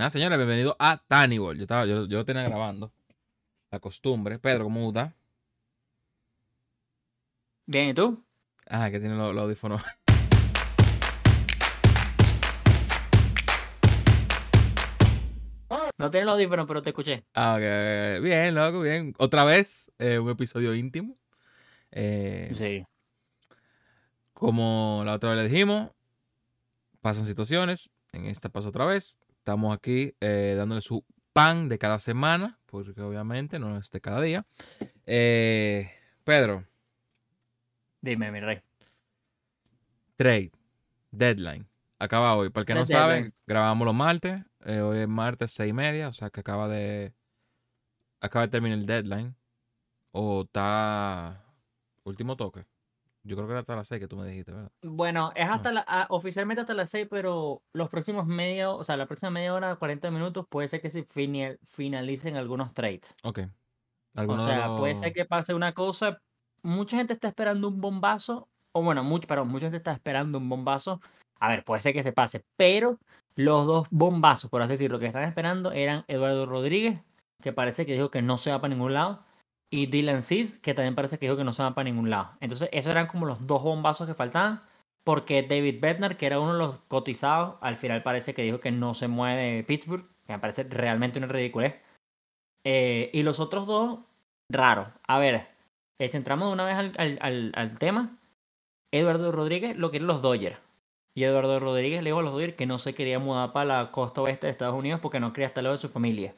Nada, señores, bienvenido a Tannibal. Yo, estaba, yo, yo lo tenía grabando. La costumbre. Pedro, ¿cómo está? Bien, ¿y tú? Ah, que tiene los, los audífonos. No tienes los audífonos, pero te escuché. Ah, ok. Bien, loco, bien. Otra vez, eh, un episodio íntimo. Eh, Sí. Como la otra vez le dijimos, pasan situaciones. En esta pasa otra vez. Estamos aquí eh, dándole su pan de cada semana, porque obviamente no es de cada día. Eh, Pedro, Dime, mi rey. trade, deadline. Acaba hoy. Para el que no The sabe, grabamos los martes. Eh, hoy es martes seis y media, o sea que acaba de. Acaba de terminar el deadline. O está. Último toque. Yo creo que era hasta las seis que tú me dijiste, ¿verdad? Bueno, es hasta la, ah, oficialmente hasta las 6, pero los próximos media, o sea, la próxima media hora, 40 minutos, puede ser que se finalicen algunos trades. Ok. O ¿Alguno de sea, puede ser que pase una cosa. Mucha gente está esperando un bombazo. O bueno, mucho, perdón, mucha gente está esperando un bombazo. A ver, puede ser que se pase. Pero los dos bombazos, por así decirlo, que están esperando eran Eduardo Rodríguez, que parece que dijo que no se va para ningún lado. Y Dylan Cis, que también parece que dijo que no se va para ningún lado. Entonces, esos eran como los dos bombazos que faltaban. Porque David Bednar, que era uno de los cotizados, al final parece que dijo que no se mueve de Pittsburgh. Que me parece realmente una ridiculez. Eh, y los otros dos, raro. A ver, eh, si entramos de una vez al, al- al- tema, Eduardo Rodríguez lo quieren los Dodgers. Y Eduardo Rodríguez le dijo a los Dodgers que no se quería mudar para la costa oeste de Estados Unidos porque no quería estar lejos de su familia.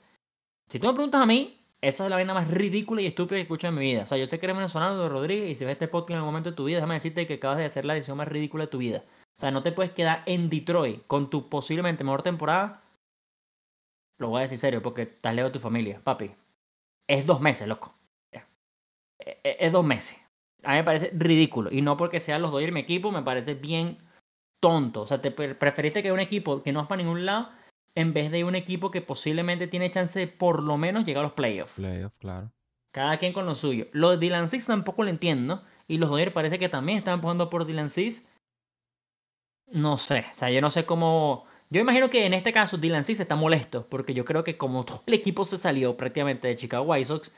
Si tú me preguntas a mí, esa es la vaina más ridícula y estúpida que he escuchado en mi vida. O sea, yo sé que eres venezolano, Eduardo Rodríguez, y si ves este podcast en algún momento de tu vida, déjame decirte que acabas de hacer la decisión más ridícula de tu vida. O sea, no te puedes quedar en Detroit con tu posiblemente mejor temporada. Lo voy a decir serio porque estás lejos de tu familia, papi. Es dos meses, loco. E- e- Es dos meses. A mí me parece ridículo. Y no porque sean los Dodgers mi equipo, me parece bien tonto. O sea, te pre- preferiste que un equipo que no es para ningún lado en vez de un equipo que posiblemente tiene chance de por lo menos llegar a los playoffs. Playoff, claro. Cada quien con lo suyo. Lo de Dylan Cis tampoco lo entiendo. Y los Dodgers parece que también están empujando por Dylan Cis. No sé. O sea, yo no sé cómo. Yo imagino que en este caso Dylan Cis está molesto. Porque yo creo que como todo el equipo se salió prácticamente de Chicago White Sox,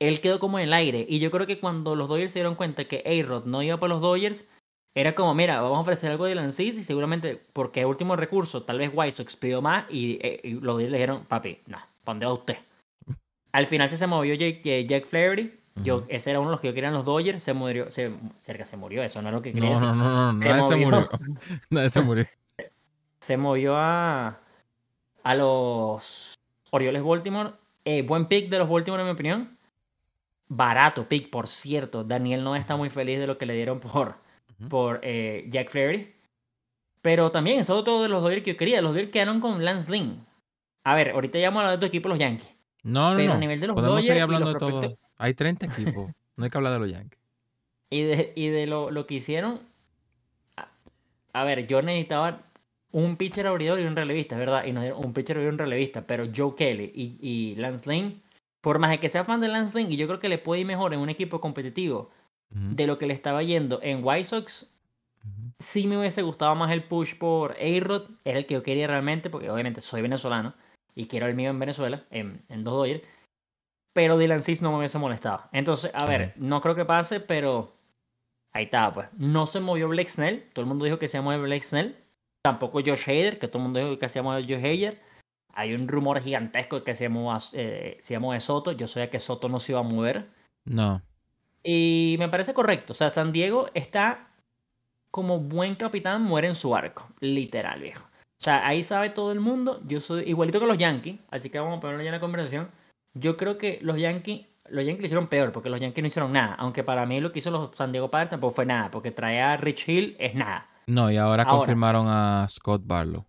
él quedó como en el aire. Y yo creo que cuando los Dodgers se dieron cuenta que A-Rod no iba por los Dodgers, era como, mira, vamos a ofrecer algo a Dylan Cis y seguramente, porque es último recurso, tal vez White Sox pidió más y, eh, y los le dijeron, papi, no, ¿para dónde va usted? Al final sí se movió Jake, eh, Jack Flaherty. Yo, ese era uno de los que yo querían los Dodgers. Se murió, se, cerca se murió, eso no es lo que quería No, decir. no, no, no, Se nadie se murió. Nadie se murió. Se movió a, a los Orioles Baltimore. Eh, buen pick de los Baltimore, en mi opinión. Barato pick, por cierto. Daniel no está muy feliz de lo que le dieron por, Por eh, Jack Flaherty. Pero también, eso es todo de los Dodgers que yo quería. Los Dodgers quedaron con Lance Lynn. A ver, ahorita ya vamos a hablar de tu equipo, los Yankees. No, no, Pero a no. nivel de los Podemos Dodgers seguir hablando los de todo. Hay 30 equipos. No hay que hablar de los Yankees. Y de, y de lo, lo que hicieron. A, a ver, yo necesitaba un pitcher abridor y un relevista, es verdad. Y nos dieron un pitcher abridor y un relevista. Pero Joe Kelly y, y Lance Lynn, por más de que sea fan de Lance Lynn, y yo creo que le puede ir mejor en un equipo competitivo De lo que le estaba yendo en White Sox, sí me hubiese gustado más el push por A-Rod. Era el que yo quería realmente, porque obviamente soy venezolano y quiero el mío en Venezuela, en, en dos Dodgers. Pero Dylan Cis no me hubiese molestado. Entonces, a ver, no creo que pase, pero ahí está, pues. No se movió Blake Snell. Todo el mundo dijo que se mover Blake Snell. Tampoco Josh Hader, que todo el mundo dijo que se iba a mover Josh Hader. Hay un rumor gigantesco de que se mover, eh, se mover Soto. Yo sabía que Soto no se iba a mover. No. Y me parece correcto. O sea, San Diego está como buen capitán, muere en su arco. Literal, viejo. O sea, ahí sabe todo el mundo. Yo soy igualito que los Yankees. Así que vamos a ponerlo ya en la conversación. Yo creo que los Yankees, los Yankees lo hicieron peor porque los Yankees no hicieron nada. Aunque para mí lo que hizo los San Diego Padres tampoco fue nada. Porque traer a Rich Hill es nada. No, y ahora, Ahora. confirmaron a Scott Barlow.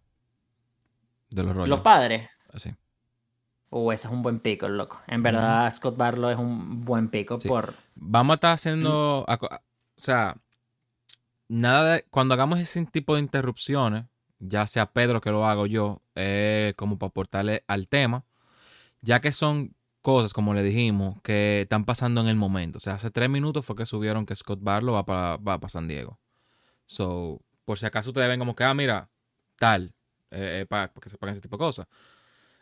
De los Royals. Los Padres. Así. Uh, ese es un buen pico, loco. En verdad, Scott Barlow es un buen pico Sí. por... Vamos a estar haciendo. O sea, nada de. Cuando hagamos ese tipo de interrupciones, ya sea Pedro que lo hago yo, eh, como para aportarle al tema, ya que son cosas, como le dijimos, que están pasando en el momento. O sea, hace tres minutos fue que subieron que Scott Barlow va para va pa San Diego. So, por si acaso ustedes ven como que, ah, mira, tal, eh, para que sepan ese tipo de cosas.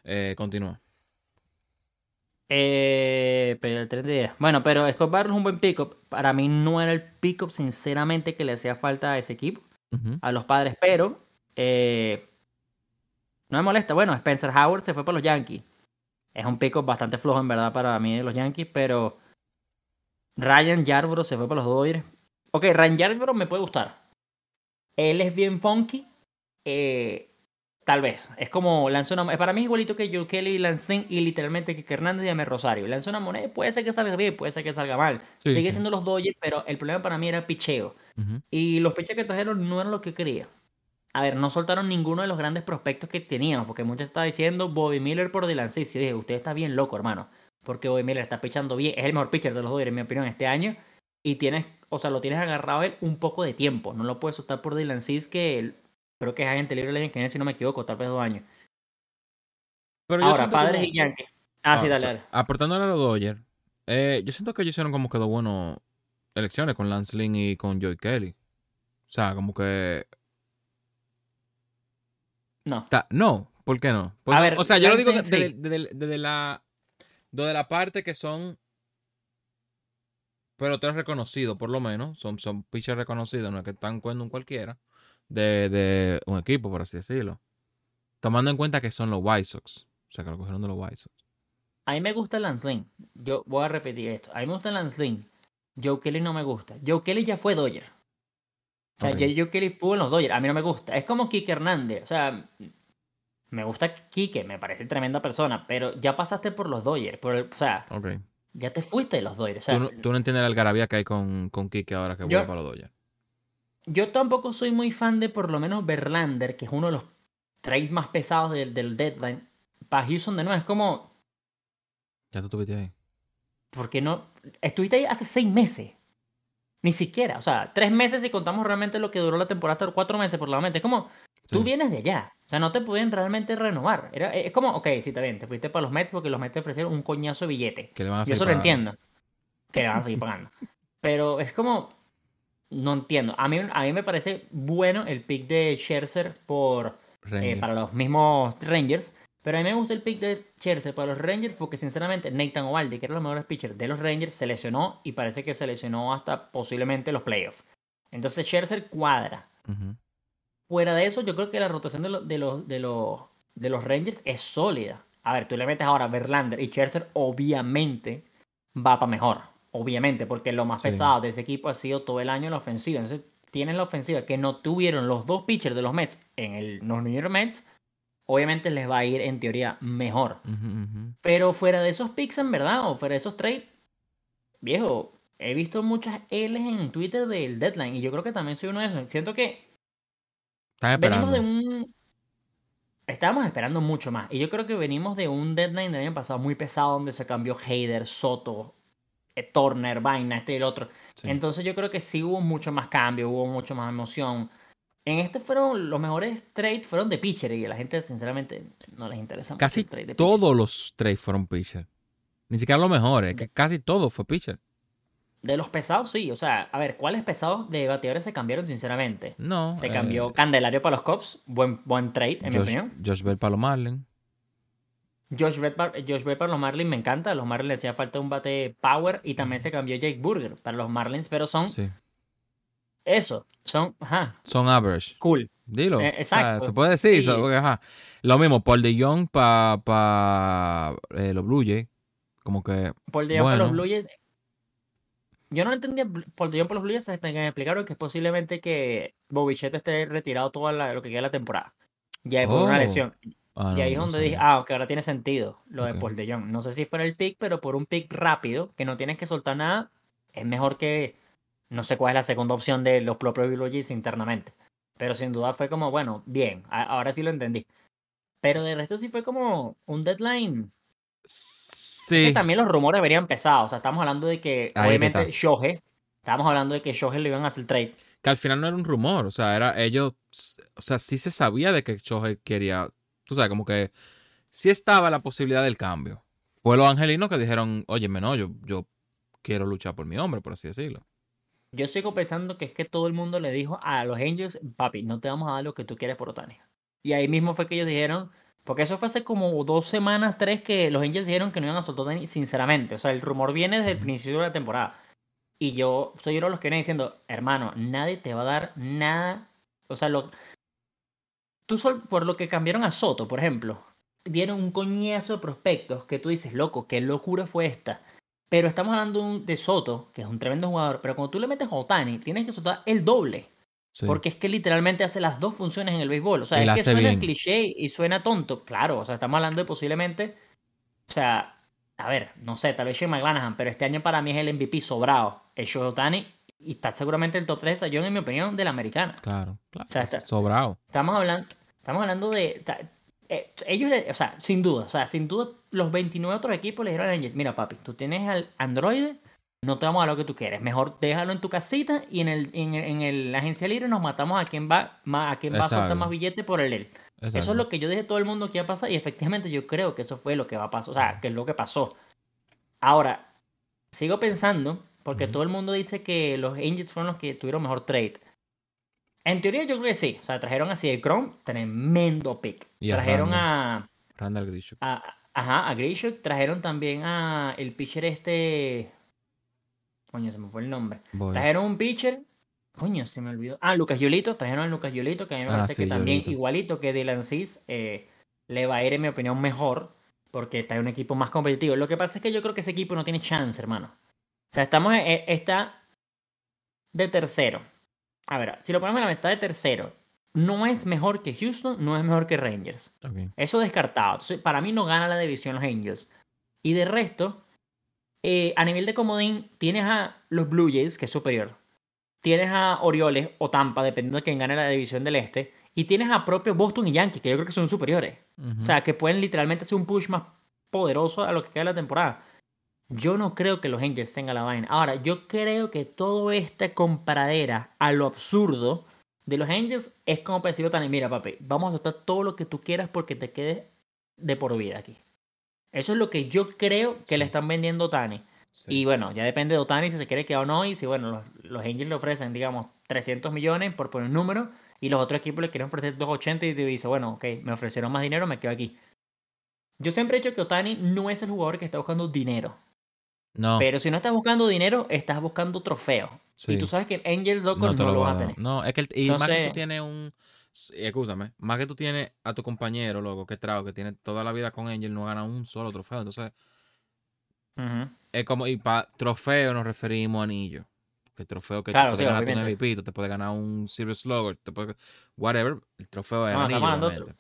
Eh, continúa. Eh, pero el tren de idea. Bueno, pero Scott Barlow es un buen pick-up. Para mí no era el pick-up, sinceramente, que le hacía falta a ese equipo, a los padres, pero eh, no me molesta. Bueno, Spencer Howard se fue para los Yankees. Es un pick-up bastante flojo, en verdad, para mí de los Yankees, pero Ryan Yarbrough se fue para los Dodgers. Ok, Ryan Yarbrough me puede gustar. Él es bien funky. eh, tal vez. Es como lanza una. Para mí es igualito que Joe Kelly, Lancing y literalmente que Hernández y Amer Rosario. Lanza una moneda, puede ser que salga bien, puede ser que salga mal. Sí, Sigue sí. siendo los Dodgers, pero el problema para mí era el picheo. Y los piches que trajeron no eran lo que quería. A ver, no soltaron ninguno de los grandes prospectos que teníamos, porque muchos estaban diciendo Bobby Miller por Dylan Cease. Yo dije, usted está bien loco, hermano. Porque Bobby Miller está pichando bien, es el mejor pitcher de los Dodgers, en mi opinión, este año. Y tienes, o sea, lo tienes agarrado a él un poco de tiempo. No lo puedes soltar por Dylan Cease, que creo que es agente libre que viene, si no me equivoco, tal vez dos años. Pero Ahora, padres como- y Yankees. Ah, sí, Ah, o dale, sea, dale. aportándole a los Dodgers, eh, yo siento que ellos hicieron como que dos buenas elecciones con Lance Lynn y con Joey Kelly. O sea, como que. No. ta- no, ¿por qué no? Pues, A ver, o sea, yo lo digo desde, sí. desde la, la parte que son peloteros reconocidos, por lo menos. Son, son pitchers reconocidos, no es que están cuando un cualquiera de, de un equipo, por así decirlo. Tomando en cuenta que son los White Sox. O sea, que lo cogieron de los White Sox. A mí me gusta Lance Lynn. Yo voy a repetir esto. A mí me gusta Lance Lynn. Joe Kelly no me gusta. Joe Kelly ya fue Dodger. O sea, Ok. ya Joe Kelly estuvo en los Dodgers. A mí no me gusta. Es como Kike Hernández. O sea, me gusta Kike, me parece tremenda persona, pero ya pasaste por los Dodgers. Por el- o sea, ya te fuiste de los Dodgers. O sea, tú, no, tú no entiendes la algarabía que hay con, con Kike ahora que vuelve para los Dodgers. Yo tampoco soy muy fan de por lo menos Verlander, que es uno de los trades más pesados del, del deadline. Para Houston de nuevo, es como, Ya tú estuviste ahí. Porque no. Estuviste ahí hace seis meses. Ni siquiera. O sea, tres meses si contamos realmente lo que duró la temporada, hasta cuatro meses por la mente. Es como, tú vienes de allá. O sea, no te pueden realmente renovar. Era, es como, ok, sí, está bien, te fuiste para los Mets porque los Mets te ofrecieron un coñazo de billete. Que le van a Yo eso lo entiendo. Que le van a seguir pagando. Pero es como. No entiendo. A mí, a mí me parece bueno el pick de Scherzer por, eh, para los mismos Rangers. Pero a mí me gusta el pick de Scherzer para los Rangers porque sinceramente Nathan Ovaldi, que era los mejores pitchers de los Rangers, se lesionó y parece que se lesionó hasta posiblemente los playoffs. Entonces Scherzer cuadra. Fuera de eso, yo creo que la rotación de, los de, los, de, los, de los Rangers es sólida. A ver, tú le metes ahora a Verlander y Scherzer, obviamente va para mejor. Obviamente, porque lo más Sí. pesado de ese equipo ha sido todo el año la ofensiva. Entonces, tienes la ofensiva que no tuvieron los dos pitchers de los Mets en el, los New York Mets. Obviamente les va a ir en teoría mejor. Pero fuera de esos picks, en verdad, o fuera de esos trades, viejo, he visto muchas L's en Twitter del deadline y yo creo que también soy uno de esos. Siento que venimos esperando. de un. Estábamos esperando mucho más. Y yo creo que venimos de un deadline del año pasado muy pesado donde se cambió Hayder, Soto, Turner, Vaina, este y el otro. Sí. Entonces yo creo que sí hubo mucho más cambio, hubo mucho más emoción. En este fueron los mejores trades fueron de pitcher y a la gente sinceramente no les interesa mucho Casi el trade de pitcher. todos los trades fueron pitcher. Ni siquiera los mejores, que casi todo fue pitcher. De los pesados, sí. O sea, a ver, ¿cuáles pesados de bateadores se cambiaron, sinceramente? No. Se eh, cambió Candelario para los Cops. Buen, buen trade, en mi opinión. Josh Bell para los Marlins. Josh Bell, para, Josh para los Marlins me encanta. Los Marlins le hacía falta un bate power. Y también se cambió Jake Burger para los Marlins. Pero son Sí. eso. Son, ajá, Son average. cool. Dilo. Eh, O sea, exacto. se puede decir. Sí. ajá. Lo mismo, Paul de Jong para pa, eh, los Blue Jays. Como que. Por Dion para los Bueno. Blue Jays. Yo no entendía por Dion por los Blue Jays hasta que me explicaron que es posiblemente que Bobichette esté retirado toda la- lo que queda de la temporada. Ya por una Oh. lesión. Ah, Y no, ahí es no donde dije, sabía. ah, ok, ahora tiene sentido lo de. Paul de Jong. No sé si fuera el pick, pero por un pick rápido, que no tienes que soltar nada, es mejor que no sé cuál es la segunda opción de los propios Jays internamente. Pero sin duda fue como, bueno, bien, ahora sí lo entendí. Pero de resto sí fue como un deadline. Es que Sí. también los rumores venían pesados. O sea, estamos hablando de que, Ahí es obviamente. Shohei, estamos hablando de que Shohei le iban a hacer trade. Que al final no era un rumor. O sea, era ellos. O sea, sí se sabía de que Shohei quería. Tú sabes, como que. Sí estaba la posibilidad del cambio. Fue los angelinos que dijeron, oye, no, yo, yo quiero luchar por mi hombre, por así decirlo. Yo sigo pensando que es que todo el mundo le dijo a los Angels, papi, no te vamos a dar lo que tú quieres por Otani. Y ahí mismo fue que ellos dijeron, Porque eso fue hace como dos semanas, tres, que los Angels dijeron que no iban a soltar Otani, sinceramente. O sea, el rumor viene desde el principio de la temporada. Y yo soy uno de los que vienen diciendo, hermano, nadie te va a dar nada. O sea, lo... tú sol... por lo que cambiaron a Soto, por ejemplo, dieron un coñazo de prospectos que tú dices, loco, qué locura fue esta. Pero estamos hablando de Soto, que es un tremendo jugador, pero cuando tú le metes a Otani, tienes que soltar el doble. Porque es que literalmente hace las dos funciones en el béisbol. O sea, es que suena cliché y suena tonto. Claro, o sea, estamos hablando de posiblemente. O sea, a ver, no sé, tal vez Shane McGlanahan, pero este año para mí es el MVP sobrado. El Otani y está seguramente en el top 3 de en mi opinión, de la americana. Claro, claro. O sea, sobrado. Estamos hablando, estamos hablando de. Eh, ellos, o sea, sin duda, o sea, sin duda, los 29 otros equipos le dijeron a Angels: Mira, papi, tú tienes al Android no te vamos a dar lo que tú quieres. Mejor déjalo en tu casita y en, el, en, la agencia libre nos matamos a quien va, a quien va a soltar más billetes por el él. Eso es lo que yo dije a todo el mundo que iba a pasar y efectivamente yo creo que eso fue lo que va a pasar. O sea, que es lo que pasó. Ahora, sigo pensando, porque todo el mundo dice que los Angels fueron los que tuvieron mejor trade. En teoría yo creo que sí. O sea, trajeron así el Chrome, tremendo pick. trajeron a... Randall Grishuk. ajá, a Grishuk. Trajeron también a el pitcher este... Coño, se me fue el nombre. Trajeron un pitcher. Coño, se me olvidó. Ah, Lucas Yolito. Trajeron a Lucas Yolito, que a mí me ah, parece que también, igualito que Dylan Cis, eh, le va a ir, en mi opinión, mejor. Porque está un equipo más competitivo. Lo que pasa es que yo creo que ese equipo no tiene chance, hermano. O sea, estamos. Eh, está de tercero. A ver, si lo ponemos en la mesa, de tercero. No es mejor que Houston, no es mejor que Rangers. Eso descartado. Entonces, para mí no gana la división los Angels. Y de resto, eh, a nivel de comodín, tienes a los Blue Jays, que es superior. Tienes a Orioles o Tampa, dependiendo de quién gane la división del este. Y tienes a propio Boston y Yankees, que yo creo que son superiores. O sea, que pueden literalmente hacer un push más poderoso a lo que queda de la temporada. Yo no creo que los Angels tengan la vaina. Ahora, yo creo que toda esta comparadera a lo absurdo de los Angels es como para decirlo mira papi, vamos a soltar todo lo que tú quieras porque te quedes de por vida aquí. Eso es lo que yo creo que le están vendiendo a Otani. Y bueno, ya depende de Otani si se quiere quedar o no. Y si, bueno, los, Angels le ofrecen, digamos, 300 millones por poner un número. Y los otros equipos le quieren ofrecer 280 y te dice, bueno, ok, me ofrecieron más dinero, me quedo aquí. Yo siempre he dicho que Otani no es el jugador que está buscando dinero. No. Pero si no estás buscando dinero, estás buscando trofeo. Y tú sabes que Angels no, no, lo, vas a tener. No, es que el, y más que tú tienes un escúchame, más que tú tienes a tu compañero, loco, que trago, que tiene toda la vida con Angel, no gana un solo trofeo. Entonces, es como, y para trofeo nos referimos a anillo. Que trofeo que te puede ganar un MVP, te puede ganar un Silver Slugger, te puede, whatever, el trofeo es anillo.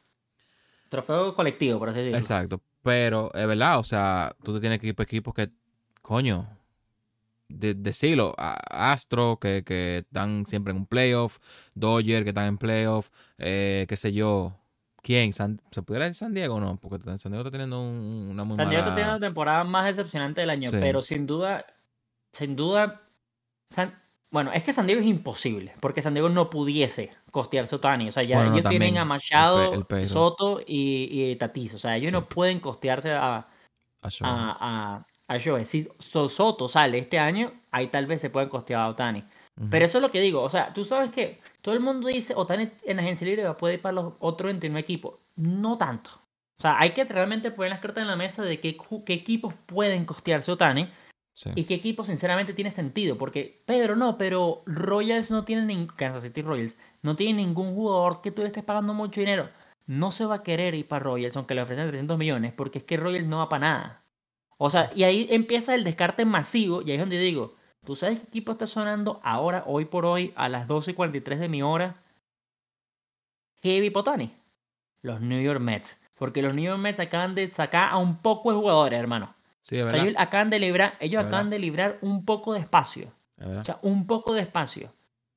trofeo colectivo, por así decirlo. Exacto, pero es verdad, o sea, tú te tienes que ir para equipos que, coño, de, decirlo, Astro, que, que, están siempre en un playoff, Dodger, que están en playoff, eh, qué sé yo. ¿Quién? ¿Se pudiera decir San Diego o no? Porque San Diego está teniendo una muy San Diego está teniendo la temporada más decepcionante del año, pero sin duda, sin duda, bueno, es que San Diego es imposible, porque San Diego no pudiese costearse a Otani. O sea, ya ellos tienen a Machado, Soto y, y, Tatis. O sea, ellos no pueden costearse a, a, a Joe. Si Soto sale este año, ahí tal vez se pueden costear a Otani. Pero eso es lo que digo. O sea, tú sabes que todo el mundo dice Otani en agencia libre poder ir para los otros 29 equipos. No tanto. O sea, hay que realmente poner las cartas en la mesa de qué, qué equipos pueden costearse Otani. Y qué equipos sinceramente tiene sentido. Porque, Pedro, no, pero Royals no tiene ningún. Kansas City Royals no tiene ningún jugador que tú le estés pagando mucho dinero. No se va a querer ir para Royals, aunque le ofrecen 300 millones, porque es que Royals no va para nada. O sea, y ahí empieza el descarte masivo y ahí es donde digo, ¿tú sabes qué equipo está sonando ahora, hoy por hoy, a las 12.43 de mi hora? Heavy Potani. Los New York Mets. Porque los New York Mets acaban de sacar a un poco de jugadores, hermano. Sí, es verdad. ellos acaban de librar, ellos acaban de librar un poco de espacio. O sea, un poco de espacio.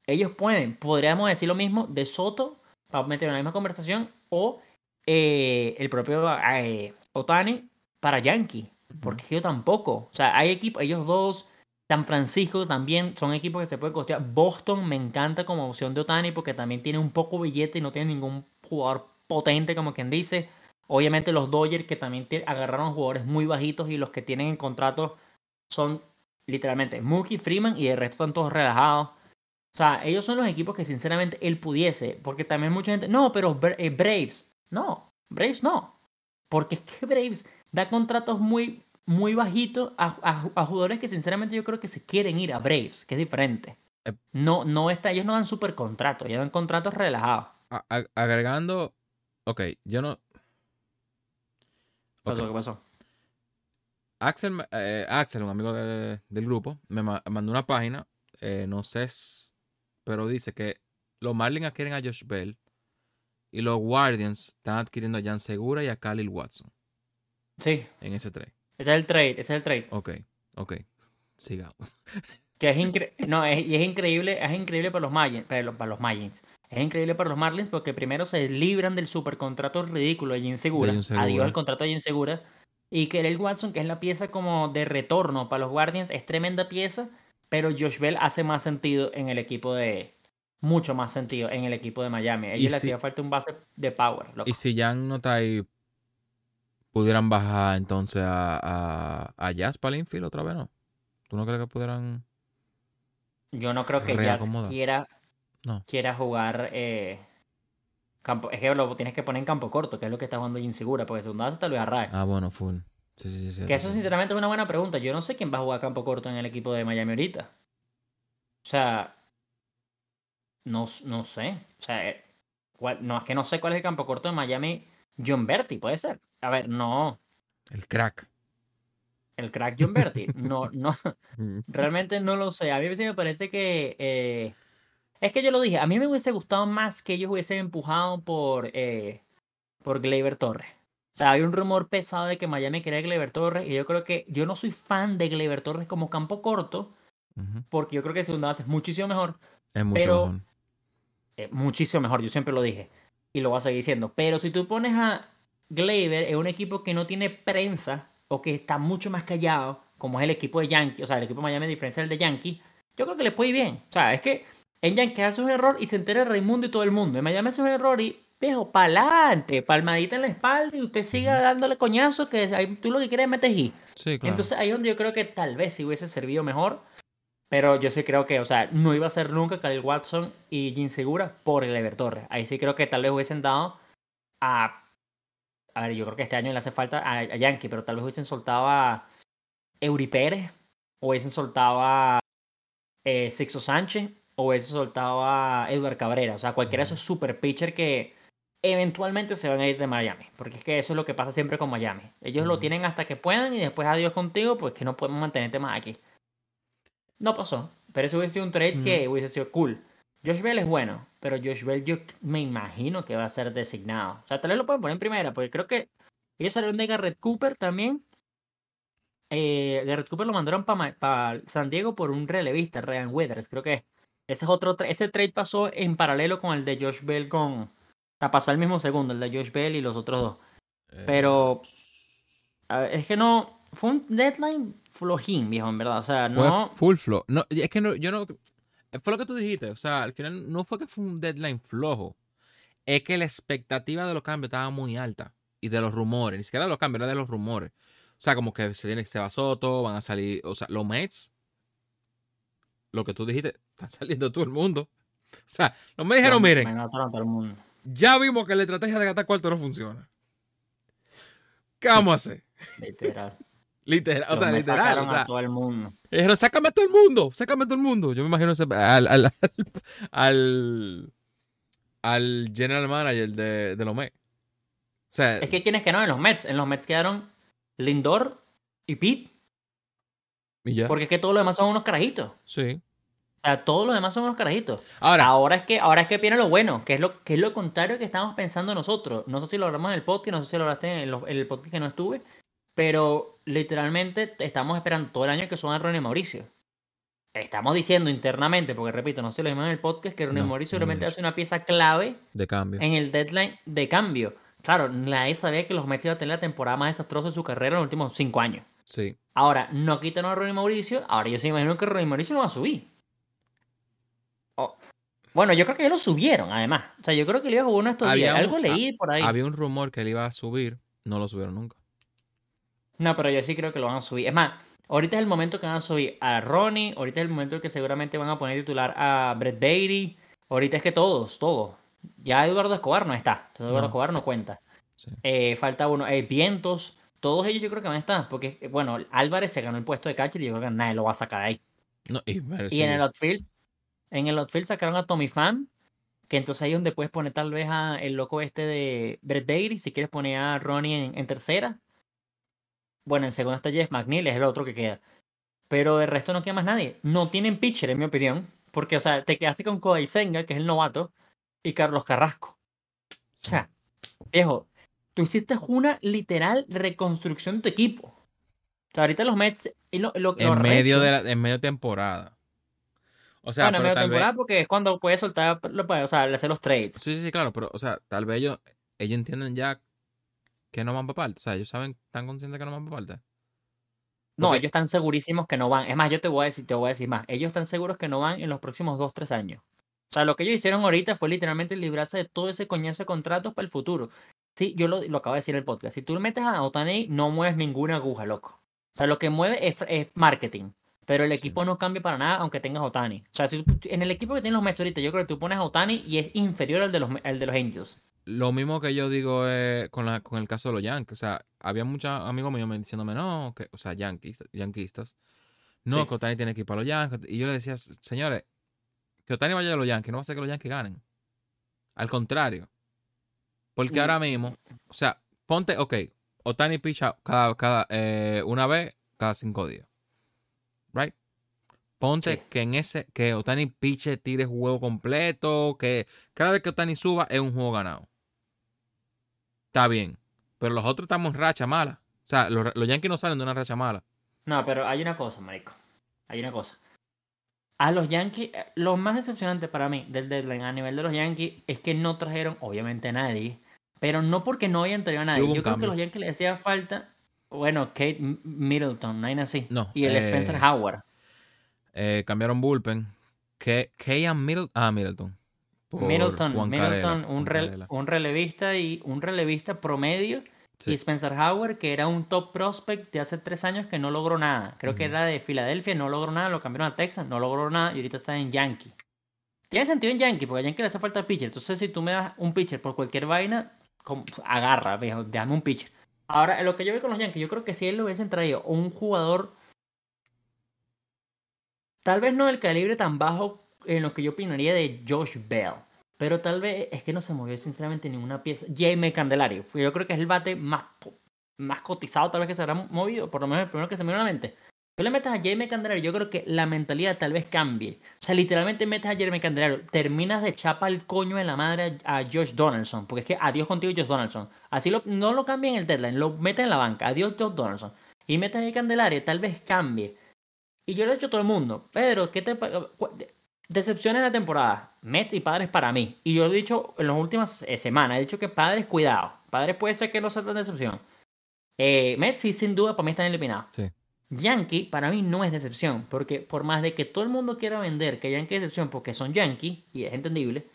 Ellos pueden, podríamos decir lo mismo de Soto, para meter en la misma conversación, o eh, el propio eh, Otani para Yankee. Porque yo tampoco. O sea, hay equipos, ellos dos, San Francisco también son equipos que se pueden costear. Boston me encanta como opción de Otani porque también tiene un poco billete y no tiene ningún jugador potente, como quien dice. Obviamente los Dodgers que también agarraron jugadores muy bajitos y los que tienen en contrato son literalmente Mookie Freeman y el resto están todos relajados. O sea, ellos son los equipos que sinceramente él pudiese, porque también mucha gente, no, pero eh, Braves, no, Braves no. Porque es que Braves da contratos muy, muy bajitos a, a, jugadores que sinceramente yo creo que se quieren ir a Braves, que es diferente. Eh. No, no está, ellos no dan super contratos, ellos dan contratos relajados. agregando, ok, yo no... ¿Qué pasó? ¿Qué pasó? Axel, eh, Axel, un amigo del grupo, me mandó una página, eh, no sé, pero dice que los Marlins adquieren a Josh Bell y los Guardians están adquiriendo a Jan Segura y a Khalil Watson. Sí. En ese trade. Ese es el trade, ese es el trade. Ok, ok. Sigamos. Que es, no, es, y es increíble, es increíble para los Marlins, para los, para los Es increíble para los Marlins porque primero se libran del supercontrato ridículo de Jim Segura. Adiós al contrato de Jim Segura. Y que el Watson, que es la pieza como de retorno para los Guardians, es tremenda pieza, pero Josh Bell hace más sentido en el equipo de. Mucho más sentido en el equipo de Miami. A ellos le hacía falta un base de power. Y si Jan no está ahí, pudieran bajar entonces a, a, a Jazz para el otra vez, ¿no? ¿Tú no crees que pudieran.? Yo no creo que Jazz quiera, quiera jugar. Eh, campo, es que lo tienes que poner en campo corto, que es lo que está jugando Insegura, porque segunda base te lo Arrae. Ah, bueno, full. Sí, sí, sí, que eso, sinceramente, es una buena pregunta. Yo no sé quién va a jugar campo corto en el equipo de Miami ahorita. O sea. No, no sé. O sea, eh, no, es que no sé cuál es el campo corto de Miami. John Berti, puede ser. A ver, no. El crack. El crack John Berti. No, no. Mm. Realmente no lo sé. A mí me parece que. Eh, es que yo lo dije. A mí me hubiese gustado más que ellos hubiesen empujado por. Eh, por Gleyber Torres. O sea, hay un rumor pesado de que Miami quería Gleyber Torres. Y yo creo que. Yo no soy fan de Gleyber Torres como campo corto. Porque yo creo que segunda base es muchísimo mejor. Es mucho pero, mejor. Eh, muchísimo mejor. Yo siempre lo dije. Y lo voy a seguir diciendo. Pero si tú pones a Gleyber en un equipo que no tiene prensa o que está mucho más callado, como es el equipo de Yankee, o sea, el equipo de Miami a diferencia del de Yankee, yo creo que le puede ir bien. O sea, es que en Yankee hace un error y se entera Raimundo y todo el mundo. En Miami hace un error y, viejo, pa'lante, palmadita en la espalda y usted siga dándole coñazo que tú lo que quieres es meter y. Sí, claro. Entonces ahí es donde yo creo que tal vez si hubiese servido mejor. Pero yo sí creo que, o sea, no iba a ser nunca Khalil Watson y Jim Segura por el Ever Torres. Ahí sí creo que tal vez hubiesen dado a a ver, yo creo que este año le hace falta a, Yankee, pero tal vez hubiesen soltado a Eury Pérez, o hubiesen soltado a eh, Sixo Sánchez, o hubiesen soltado a Edward Cabrera. O sea, cualquiera de esos super pitchers que eventualmente se van a ir de Miami. Porque es que eso es lo que pasa siempre con Miami. Ellos lo tienen hasta que puedan y después adiós contigo, pues que no podemos mantenerte más aquí. No pasó. Pero eso hubiese sido un trade que hubiese sido cool. Josh Bell es bueno, pero Josh Bell yo me imagino que va a ser designado. O sea, tal vez lo pueden poner en primera, porque creo que ellos salieron de Garrett Cooper también. Eh, Garrett Cooper lo mandaron para San Diego por un relevista, Ryan Weathers, creo que Ese es otro ese trade pasó en paralelo con el de Josh Bell con. O sea, pasó el mismo segundo, el de Josh Bell y los otros dos. Pero. es que no. Fue un deadline flojín, viejo, en verdad. O sea, no. full flow. No, es que no, yo no. Fue lo que tú dijiste. O sea, al final no fue que fue un deadline flojo. Es que la expectativa de los cambios estaba muy alta. Y de los rumores. Ni siquiera de los cambios, era de los rumores. O sea, como que se viene se va Soto, van a salir. O sea, los Mets. Lo que tú dijiste, están saliendo todo el mundo. O sea, los Mets dijeron, miren. Ya vimos que la estrategia de gastar cuarto no funciona. ¿Qué vamos a hacer? Literal. Literal, o sea, literal. O sea, a todo el mundo. Dijeron, sácame a todo el mundo, sácame a todo el mundo. Yo me imagino ese, al, al, al, al, general manager de, de los Mets. O sea, es que tienes que no en los Mets. En los Mets quedaron Lindor y Pete. ¿Y ya? Porque es que todos los demás son unos carajitos. Sí. O sea, todos los demás son unos carajitos. Ahora, ahora es que ahora es que viene lo bueno, que es lo, que es lo contrario que estamos pensando nosotros. No sé si lo hablamos en el podcast, no sé si lo hablaste en, en el podcast que no estuve, pero literalmente estamos esperando todo el año que suban Ronnie Mauricio. Estamos diciendo internamente, porque repito, no se lo dijimos en el podcast, que Ronnie Mauricio realmente hace una pieza clave de cambio. en el deadline de cambio. Claro, nadie sabía que los Mets iban a tener la temporada más desastrosa de su carrera en los últimos cinco años. Sí. Ahora, no quitan a Ronnie Mauricio. Ahora yo sí imagino que Ronnie Mauricio no va a subir. Bueno, yo creo que ya lo subieron, además. O sea, yo creo que le iba a jugar uno estos días. Algo leí por ahí. Había un rumor que él iba a subir. No lo subieron nunca. No, pero yo sí creo que lo van a subir. Es más, ahorita es el momento que van a subir a Ronnie, ahorita es el momento que seguramente van a poner titular a Brett Beatty. Ahorita es que todos, todos. Ya Eduardo Escobar no está. Entonces Eduardo Escobar no cuenta. Sí. Eh, falta uno. eh, Vientos. Todos ellos yo creo que van a estar. Porque, eh, bueno, Álvarez se ganó el puesto de catcher y yo creo que nadie lo va a sacar de ahí. No, y Y en el outfield, en el outfield sacaron a Tommy Pham, que entonces ahí es donde puedes poner tal vez a el loco este de Brett Bailey, si quieres poner a Ronnie en, en tercera. Bueno, en segunda está Jeff McNeil, es el otro que queda. Pero de resto no queda más nadie. No tienen pitcher, en mi opinión. Porque, o sea, te quedaste con Kodai Senga, que es el novato, y Carlos Carrasco. O sea, viejo, tú hiciste una literal reconstrucción de tu equipo. O sea, ahorita los Mets... Y lo, lo, en medio de la, en medio temporada. O sea, bueno, en medio vez- temporada porque es cuando puedes soltar, o sea, hacer los trades. Sí, sí, sí, claro, pero, o sea, tal vez ellos, ellos entienden ya que no van para parte. O sea, ellos saben, están conscientes que no van para parte. No, ellos están segurísimos que no van. Es más, yo te voy a decir, te voy a decir más. Ellos están seguros que no van en los próximos 2, 3 años. O sea, lo que ellos hicieron ahorita fue literalmente librarse de todo ese coñazo de contratos para el futuro. Sí, yo lo, lo acabo de decir en el podcast. Si tú metes a Otani, no mueves ninguna aguja, loco. O sea, lo que mueve es, es marketing. Pero el Sí. equipo no cambia para nada aunque tengas Otani. O sea, si tú- en el equipo que tienen los Mets ahorita, yo creo que tú pones a Otani y es inferior al de los, al de los Angels. Lo mismo que yo digo eh, con, la, con el caso de los Yankees. O sea, había muchos amigos míos me- diciéndome, no, que, o sea, Yankees, yanquistas. No, Sí. que Otani tiene que ir para los Yankees. Y yo le decía, señores, que Otani vaya a los Yankees no va a hacer que los Yankees ganen. Al contrario. Porque Mm. ahora mismo, o sea, ponte, ok, Otani picha cada, cada, eh, una vez cada cinco días. Ponte Sí. que en ese, que Otani piche, tire juego completo, que cada vez que Otani suba es un juego ganado. Está bien. Pero los otros estamos en racha mala. O sea, los, los Yankees no salen de una racha mala. No, pero hay una cosa, marico. Hay una cosa. A los Yankees, eh, lo más decepcionante para mí del deadline a nivel de los Yankees es que no trajeron, obviamente, a nadie. Pero no porque no hayan traído a nadie. Yo creo que a los Yankees les hacía falta, bueno, Kate Middleton, no hay así. No, Y el eh, Spencer Howard. Eh, cambiaron bullpen. Que, Kean Middleton. Ah, Middleton. Middleton, Juan Middleton Carela, un, rel- relevista y un relevista promedio. Sí. Y Spencer Howard, que era un top prospect de hace tres años que no logró nada. Creo que era de Filadelfia, no logró nada, lo cambiaron a Texas, no logró nada y ahorita está en Yankee. Tiene sentido en Yankee, porque a Yankee le hace falta pitcher. Entonces, si tú me das un pitcher por cualquier vaina, agarra, viejo, dame un pitcher. Ahora, lo que yo veo con los Yankees, yo creo que si él lo hubiesen traído un jugador, tal vez no del calibre tan bajo en lo que yo opinaría de Josh Bell, pero tal vez es que no se movió sinceramente ninguna pieza. Jaime Candelario, yo creo que es el bate más, más cotizado tal vez que se habrá movido, por lo menos el primero que se me vino a la mente. Tú le metes a Jaime Candelario, yo creo que la mentalidad tal vez cambie. O sea, literalmente metes a Jaime Candelario, terminas de chapa el coño de la madre a Josh Donaldson, porque es que adiós contigo Josh Donaldson. Así lo, no lo cambien en el deadline, lo metes en la banca, adiós Josh Donaldson. Y metes a Candelario, tal vez cambie. Y yo lo he hecho a todo el mundo. Pedro, ¿qué te Decepciones de la temporada. Mets y Padres para mí. Y yo lo he dicho en las últimas eh, semanas. He dicho que Padres, cuidado. Padres puede ser que no sea tan decepción. Eh, Mets sí, sin duda, para mí están eliminados. Sí. Yankee para mí no es decepción. Porque por más de que todo el mundo quiera vender que Yankee es decepción porque son Yankee, y es entendible,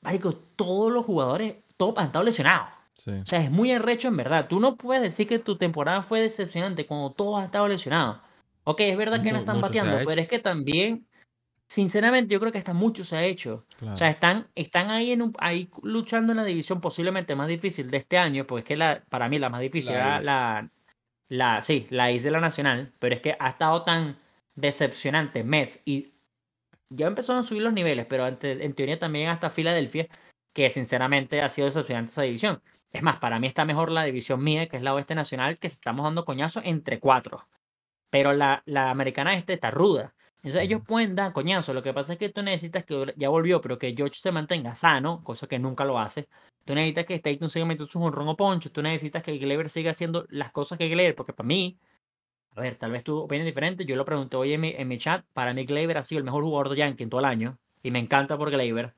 marico, todos los jugadores top han estado lesionados. Sí. O sea, es muy arrecho en verdad. Tú no puedes decir que tu temporada fue decepcionante cuando todos han estado lesionados. Ok, es verdad que no están bateando, pero es que también, sinceramente, yo creo que hasta mucho se ha hecho. Claro. O sea, están, están ahí, en un, ahí luchando en la división posiblemente más difícil de este año, porque es que la, para mí la más difícil La era la, la, sí, la East de la Nacional, pero es que ha estado tan decepcionante Mets y ya empezaron a subir los niveles, pero ante- en teoría también hasta Filadelfia, que sinceramente ha sido decepcionante esa división. Es más, para mí está mejor la división mía, que es la Oeste Nacional, que estamos dando coñazo entre cuatro. Pero la, la americana este está ruda. Entonces ellos pueden dar coñazo. Lo que pasa es que tú necesitas que ya volvió, pero que George se mantenga sano, cosa que nunca lo hace. Tú necesitas que Stanton siga metiendo su jonrón o poncho. Tú necesitas que Gleyber siga haciendo las cosas que Gleyber, porque para mí, a ver, tal vez tu opinión es diferente. Yo lo pregunté hoy en mi, en mi chat. Para mí, Gleyber ha sido el mejor jugador de Yankee en todo el año. Y me encanta por Gleyber.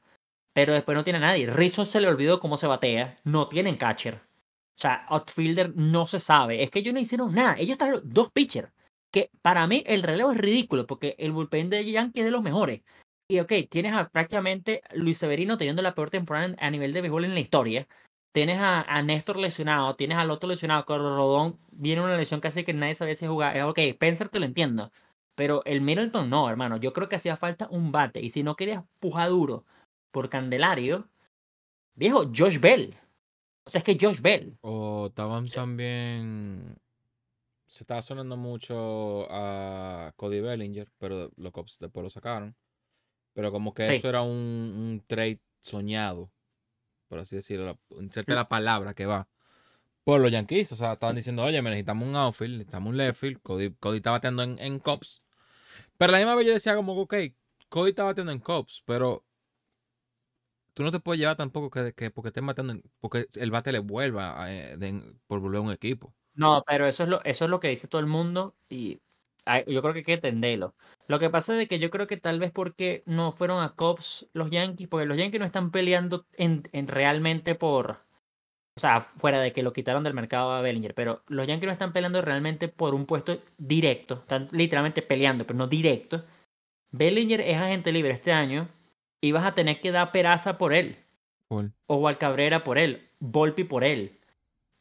Pero después no tiene a nadie. Rizzo se le olvidó cómo se batea. No tienen catcher. O sea, outfielder no se sabe. Es que ellos no hicieron nada. Ellos trajeron dos pitchers. Que para mí el relevo es ridículo. Porque el bullpen de Yankee es de los mejores. Y ok, tienes a prácticamente Luis Severino teniendo la peor temporada a nivel de béisbol en la historia. Tienes a, a Néstor lesionado, tienes al otro lesionado, Rodón viene una lesión casi que nadie sabía si jugar. Ok, Spencer te lo entiendo. Pero el Middleton no, hermano. Yo creo que hacía falta un bate. Y si no querías pujar duro por Candelario, viejo, Josh Bell. O sea, es que Josh Bell. O estaban Sí. también. Se estaba sonando mucho a Cody Bellinger, pero los Cubs después lo sacaron. Pero como que Sí. eso era un, un trade soñado, por así decirlo. Inserte la palabra que va. Por los Yankees. O sea, estaban diciendo, oye, me necesitamos un outfield, necesitamos un left field. Cody, Cody está bateando en, en Cubs. Pero la misma vez yo decía como, ok, Cody está bateando en Cubs, pero tú no te puedes llevar tampoco que, que porque estén bateando en- porque el bate le vuelva a, eh, de- por volver a un equipo. No, pero eso es lo, eso es lo que dice todo el mundo y yo creo que hay que entenderlo. Lo que pasa es que yo creo que tal vez porque no fueron a Cubs los Yankees, porque los Yankees no están peleando en, en realmente por, o sea, fuera de que lo quitaron del mercado a Bellinger, pero los Yankees no están peleando realmente por un puesto directo, están literalmente peleando, pero no directo. Bellinger es agente libre este año y vas a tener que dar peraza por él o Val Cabrera por él, Volpi por él,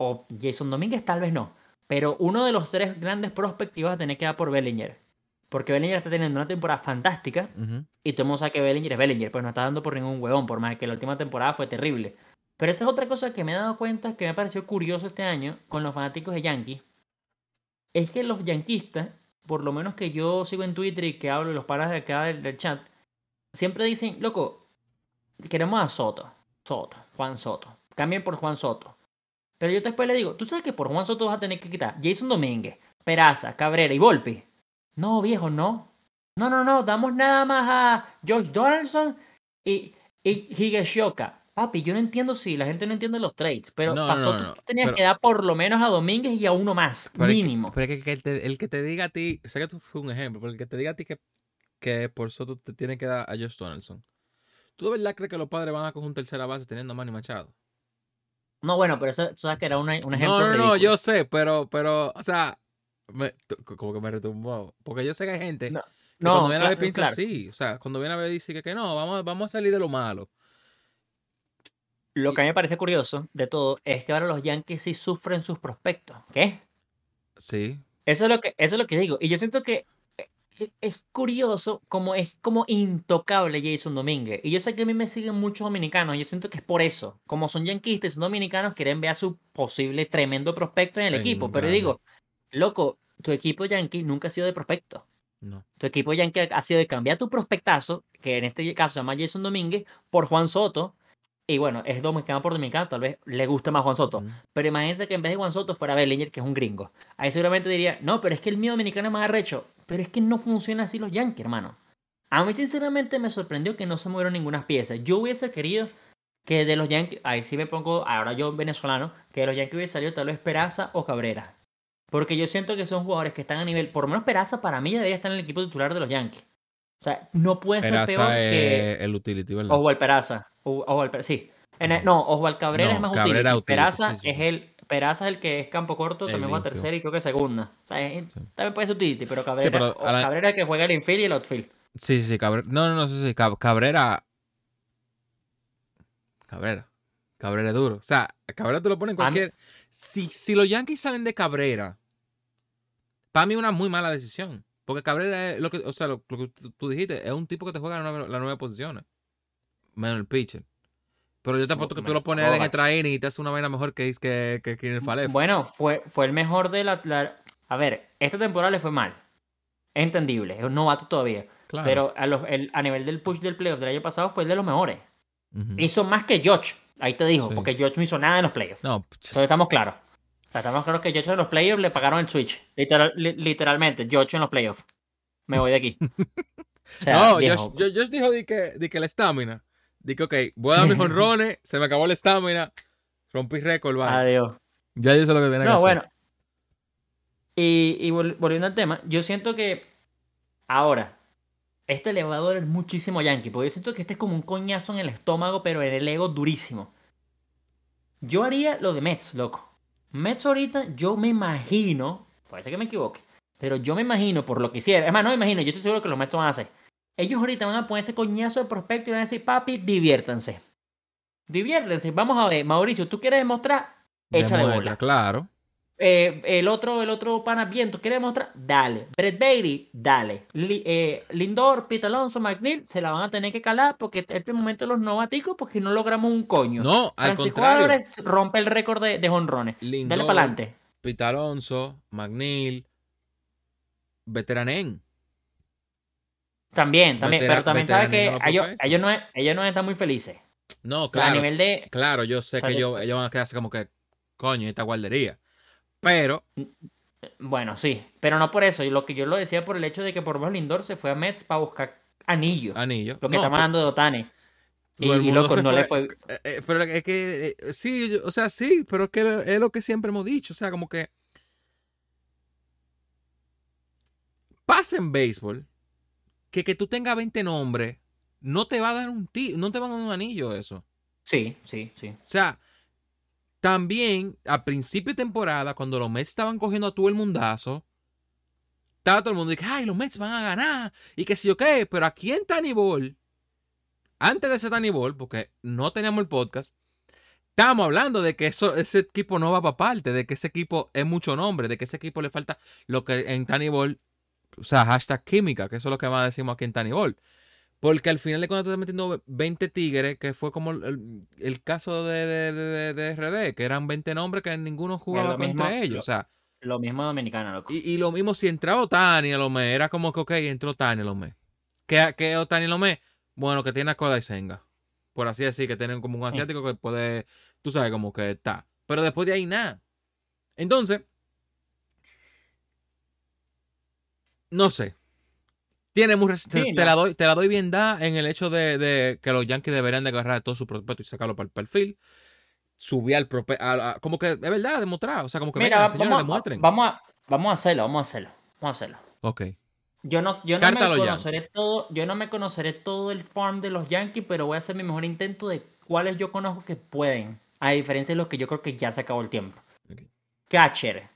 o Jason Domínguez tal vez no, pero uno de los tres grandes prospects ibas a tener que dar por Bellinger, porque Bellinger está teniendo una temporada fantástica y todo el mundo sabe que Bellinger es Bellinger, pues no está dando por ningún huevón, por más que la última temporada fue terrible. Pero esa es otra cosa que me he dado cuenta que me pareció curioso este año con los fanáticos de Yankees, es que los yanquistas, por lo menos que yo sigo en Twitter y que hablo los paras de acá del, del chat, siempre dicen, loco, queremos a Soto, Soto, Juan Soto, cambien por Juan Soto. Pero yo después le digo, tú sabes que por Juan Soto vas a tener que quitar Jason Domínguez, Peraza, Cabrera y Volpi. No, viejo, no. No, no, no, damos nada más a Josh Donaldson y, y Higashioka. Papi, yo no entiendo si la gente no entiende los trades, pero No, pasó no, no, tú tenías pero- que dar por lo menos a Domínguez y a uno más, mínimo. pero es que, el que te diga a ti, sé que tú fue un ejemplo, pero el que te diga a ti que, que por Soto te tiene que dar a Josh Donaldson. ¿Tú de verdad crees que los padres van a coger un tercera base teniendo a Manny Machado? No, bueno, pero eso, tú sabes que era una- un ejemplo No, no, no, yo sé, pero, pero, o sea, me- como que me retumbó. Porque yo sé que hay gente No, que No, cuando viene a ver piensa claro. así. O sea, cuando viene a ver dice que, que no, vamos, vamos a salir de lo malo. Lo que a mí me parece curioso de todo es que ahora los Yankees sí sufren sus prospectos. ¿Qué? Sí. Eso es lo que, eso es lo que digo. Y yo siento que es curioso como es como intocable Jason Domínguez. Y yo sé que a mí me siguen muchos dominicanos. y Yo siento que es por eso. Como son yanquistas son dominicanos, quieren ver a su posible tremendo prospecto en el equipo. Pero digo, loco, tu equipo yankee nunca ha sido de prospecto. No. Tu equipo yankee ha sido de cambiar tu prospectazo, que en este caso se llama Jason Domínguez, por Juan Soto. Y bueno, es dominicano por dominicano, tal vez le guste más Juan Soto. Mm. Pero imagínense que en vez de Juan Soto fuera Bellinger, que es un gringo. Ahí seguramente diría, no, pero es que el mío dominicano es más arrecho. Pero es que no funciona así los Yankees, hermano. A mí sinceramente me sorprendió que no se movieron ninguna pieza. Yo hubiese querido que de los Yankees, ahí sí me pongo, ahora yo venezolano, que de los Yankees hubiese salido tal vez Peraza o Cabrera. Porque yo siento que son jugadores que están a nivel, por lo menos Peraza para mí debería estar en el equipo titular de los Yankees. O sea, no puede ser peor Peraza que... es el utility, ¿verdad? Oswald Peraza. Oswald Peraza, sí. En el- no, Oswald Cabrera No, es más Cabrera utility. utility, Peraza sí, sí, es el Peraza es el que es campo corto, El también juega infield. tercera y creo que segunda. O sea, es- también puede ser utility, pero Cabrera, pero o a la- Cabrera es el que juega el infield y el outfield. Sí, sí, sí, Cabrera. No, no, no, sí, sí, Cab- Cabrera. Cabrera. Cabrera es duro. O sea, Cabrera te lo pone en A mí- cualquier. Si, si los Yankees salen de Cabrera, para mí es una muy mala decisión. Porque Cabrera es lo que, o sea, lo, lo que tú, dijiste, es un tipo que te juega las nueve, las nueve posiciones. Menos el pitcher. Pero yo te apuesto que tú lo pones en Kovacs. extra inning y te hace una vaina mejor que, que, que, que en el Falef. Bueno, fue, fue el mejor de la, la- A ver, esta temporada le fue mal. Es entendible, es un novato todavía. claro. Pero a, los- el- a nivel del push del playoff del año pasado fue el de los mejores. Hizo más que George. Ahí te digo, Sí. porque George no hizo nada en los playoffs. No, Entonces estamos claros. O sea, estamos claros que George en los playoffs le pagaron el switch. Literal- li- literalmente, George en los playoffs. Me voy de aquí. O sea, no, Josh, Josh- dijo de que, de que la estamina. Dije, que, ok, voy a dar mis honrones, se me acabó la estamina, rompí récord, vaya. Adiós. Ya yo sé lo que tenía que No, hacer. bueno. Y, y vol- volviendo al tema, yo siento que ahora, este elevador es muchísimo yankee, porque yo siento que este es como un coñazo en el estómago, pero en el ego durísimo. Yo haría lo de Mets, loco. Mets ahorita, yo me imagino, puede ser que me equivoque, pero yo me imagino por lo que hicieron. Es más, no me imagino, yo estoy seguro que los Mets lo van a hacer. Ellos ahorita van a poner ese coñazo de prospecto y van a decir, papi, diviértanse. Diviértanse, vamos a ver, Mauricio, ¿tú quieres demostrar? Échale Demuestra, bola. Claro. Eh, el otro, el otro pana viento quiere demostrar, dale. Brett Bailey, dale. Eh, Lindor, Pete Alonso, McNeil, se la van a tener que calar porque este momento los novaticos porque no logramos un coño. No, al contrario. rompe el récord de, de honrones. Dale para adelante. Pete Alonso, McNeil, Veteranen. También, también, pero también sabe que ellos, ellos, no, ellos no están muy felices. No, claro. a nivel de... Claro, yo sé que ellos, ellos van a quedarse como que, coño, esta guardería. Pero. Bueno, sí. Pero no por eso. Lo que yo lo decía por el hecho de que por lo menos Lindor se fue a Mets para buscar anillo. Anillo. Lo que está mandando de Otani. Y, loco, no le fue. Eh, eh, pero es que. Eh, sí, o sea, sí, pero es que es lo que siempre hemos dicho. O sea, como que. Pasa en béisbol que que tú tengas 20 nombres no te va a dar un tío, no te va a dar un anillo eso. Sí, sí, sí. O sea, también, a principio de temporada, cuando los Mets estaban cogiendo a todo el mundazo, estaba todo el mundo que, ay, los Mets van a ganar, y que sí o qué, pero aquí en Tiny Ball, antes de ese Tiny Ball, porque no teníamos el podcast, estábamos hablando de que eso, ese equipo no va para parte, de que ese equipo es mucho nombre, de que ese equipo le falta lo que en Tiny Ball, o sea, hashtag química, que eso es lo que más decimos aquí en Tiny Ball. Porque al final de cuando tú estás metiendo 20 tigres, que fue como el, caso de, de, RD, que eran 20 nombres que ninguno jugaba contra ellos. o sea, lo mismo Dominicana, loco. Y, lo mismo si entraba Otani a Lomé, era como que, ok, entró Otani a Lomé. ¿Qué, qué Otani a Lomé? Bueno, que tiene a Koda y Senga. Por así decir, que tienen como un asiático que puede, tú sabes, como que está. Pero después de ahí nada. Entonces, no sé. Tiene muy te, la doy, te la doy bien da en el hecho de, que los Yankees deberían de agarrar todo su prospecto y sacarlo para el perfil. Subir al prospecto. Como que es verdad, demostrar. O sea, como que Mira, vamos, demuestren. Vamos a, vamos a hacerlo, vamos a hacerlo. Vamos a hacerlo. Ok. Yo no, yo no me conoceré todo, yo no me conoceré todo el farm de los Yankees, pero voy a hacer mi mejor intento de cuáles yo conozco que pueden. A diferencia de los que yo creo que ya se acabó el tiempo. Catcher.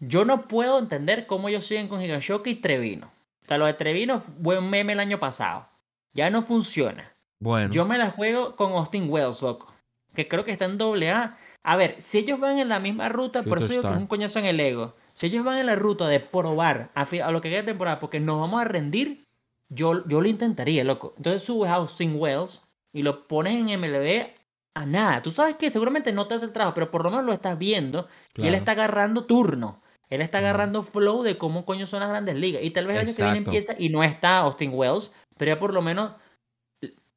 Yo no puedo entender cómo ellos siguen con Higashoki y Trevino. Lo de Trevino fue un meme el año pasado. Ya no funciona. Bueno. Yo me la juego con Austin Wells, loco. Que creo que está en doble A. A ver, si ellos van en la misma ruta, por eso digo que es un coñazo en el ego. Si ellos van en la ruta de probar a, lo que queda de temporada, porque nos vamos a rendir, yo, yo lo intentaría, loco. Entonces subes a Austin Wells y lo pones en MLB a nada. Tú sabes que seguramente no te hace el trabajo, pero por lo menos lo estás viendo y él está agarrando turno. Él está agarrando flow de cómo coño son las grandes ligas. Y tal vez el año que viene empieza y no está Austin Wells, pero ya por lo menos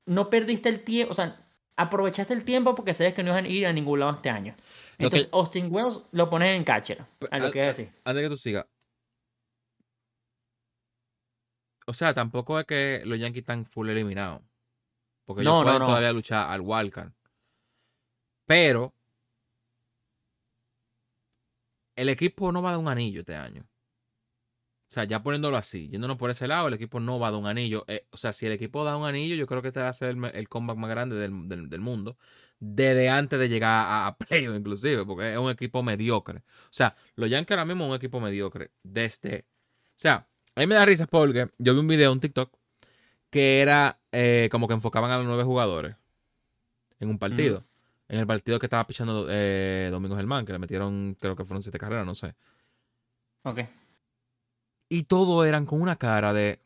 no perdiste el tiempo, o sea, aprovechaste el tiempo porque sabes que no van a ir a ningún lado este año. Entonces, Austin Wells lo pones en catcher, a lo que decir. Antes que tú sigas. O sea, tampoco es que los Yankees están full eliminados. Porque ellos pueden todavía luchar al wildcard. Pero el equipo no va a dar un anillo este año. O sea, ya poniéndolo así, yéndonos por ese lado, el equipo no va a dar un anillo. Eh, o sea, si el equipo da un anillo, yo creo que este va a ser el, comeback más grande del, mundo. Desde antes de llegar a, a playoff, inclusive, porque es un equipo mediocre. O sea, los Yankees ahora mismo es un equipo mediocre. Desde. O sea, a mí me da risa porque yo vi un video, un TikTok, que era eh, como que enfocaban a los nueve jugadores en un partido en el partido que estaba pichando eh, Domingo Germán, que le metieron, creo que fueron siete carreras, no sé. Ok. Y todo eran con una cara de.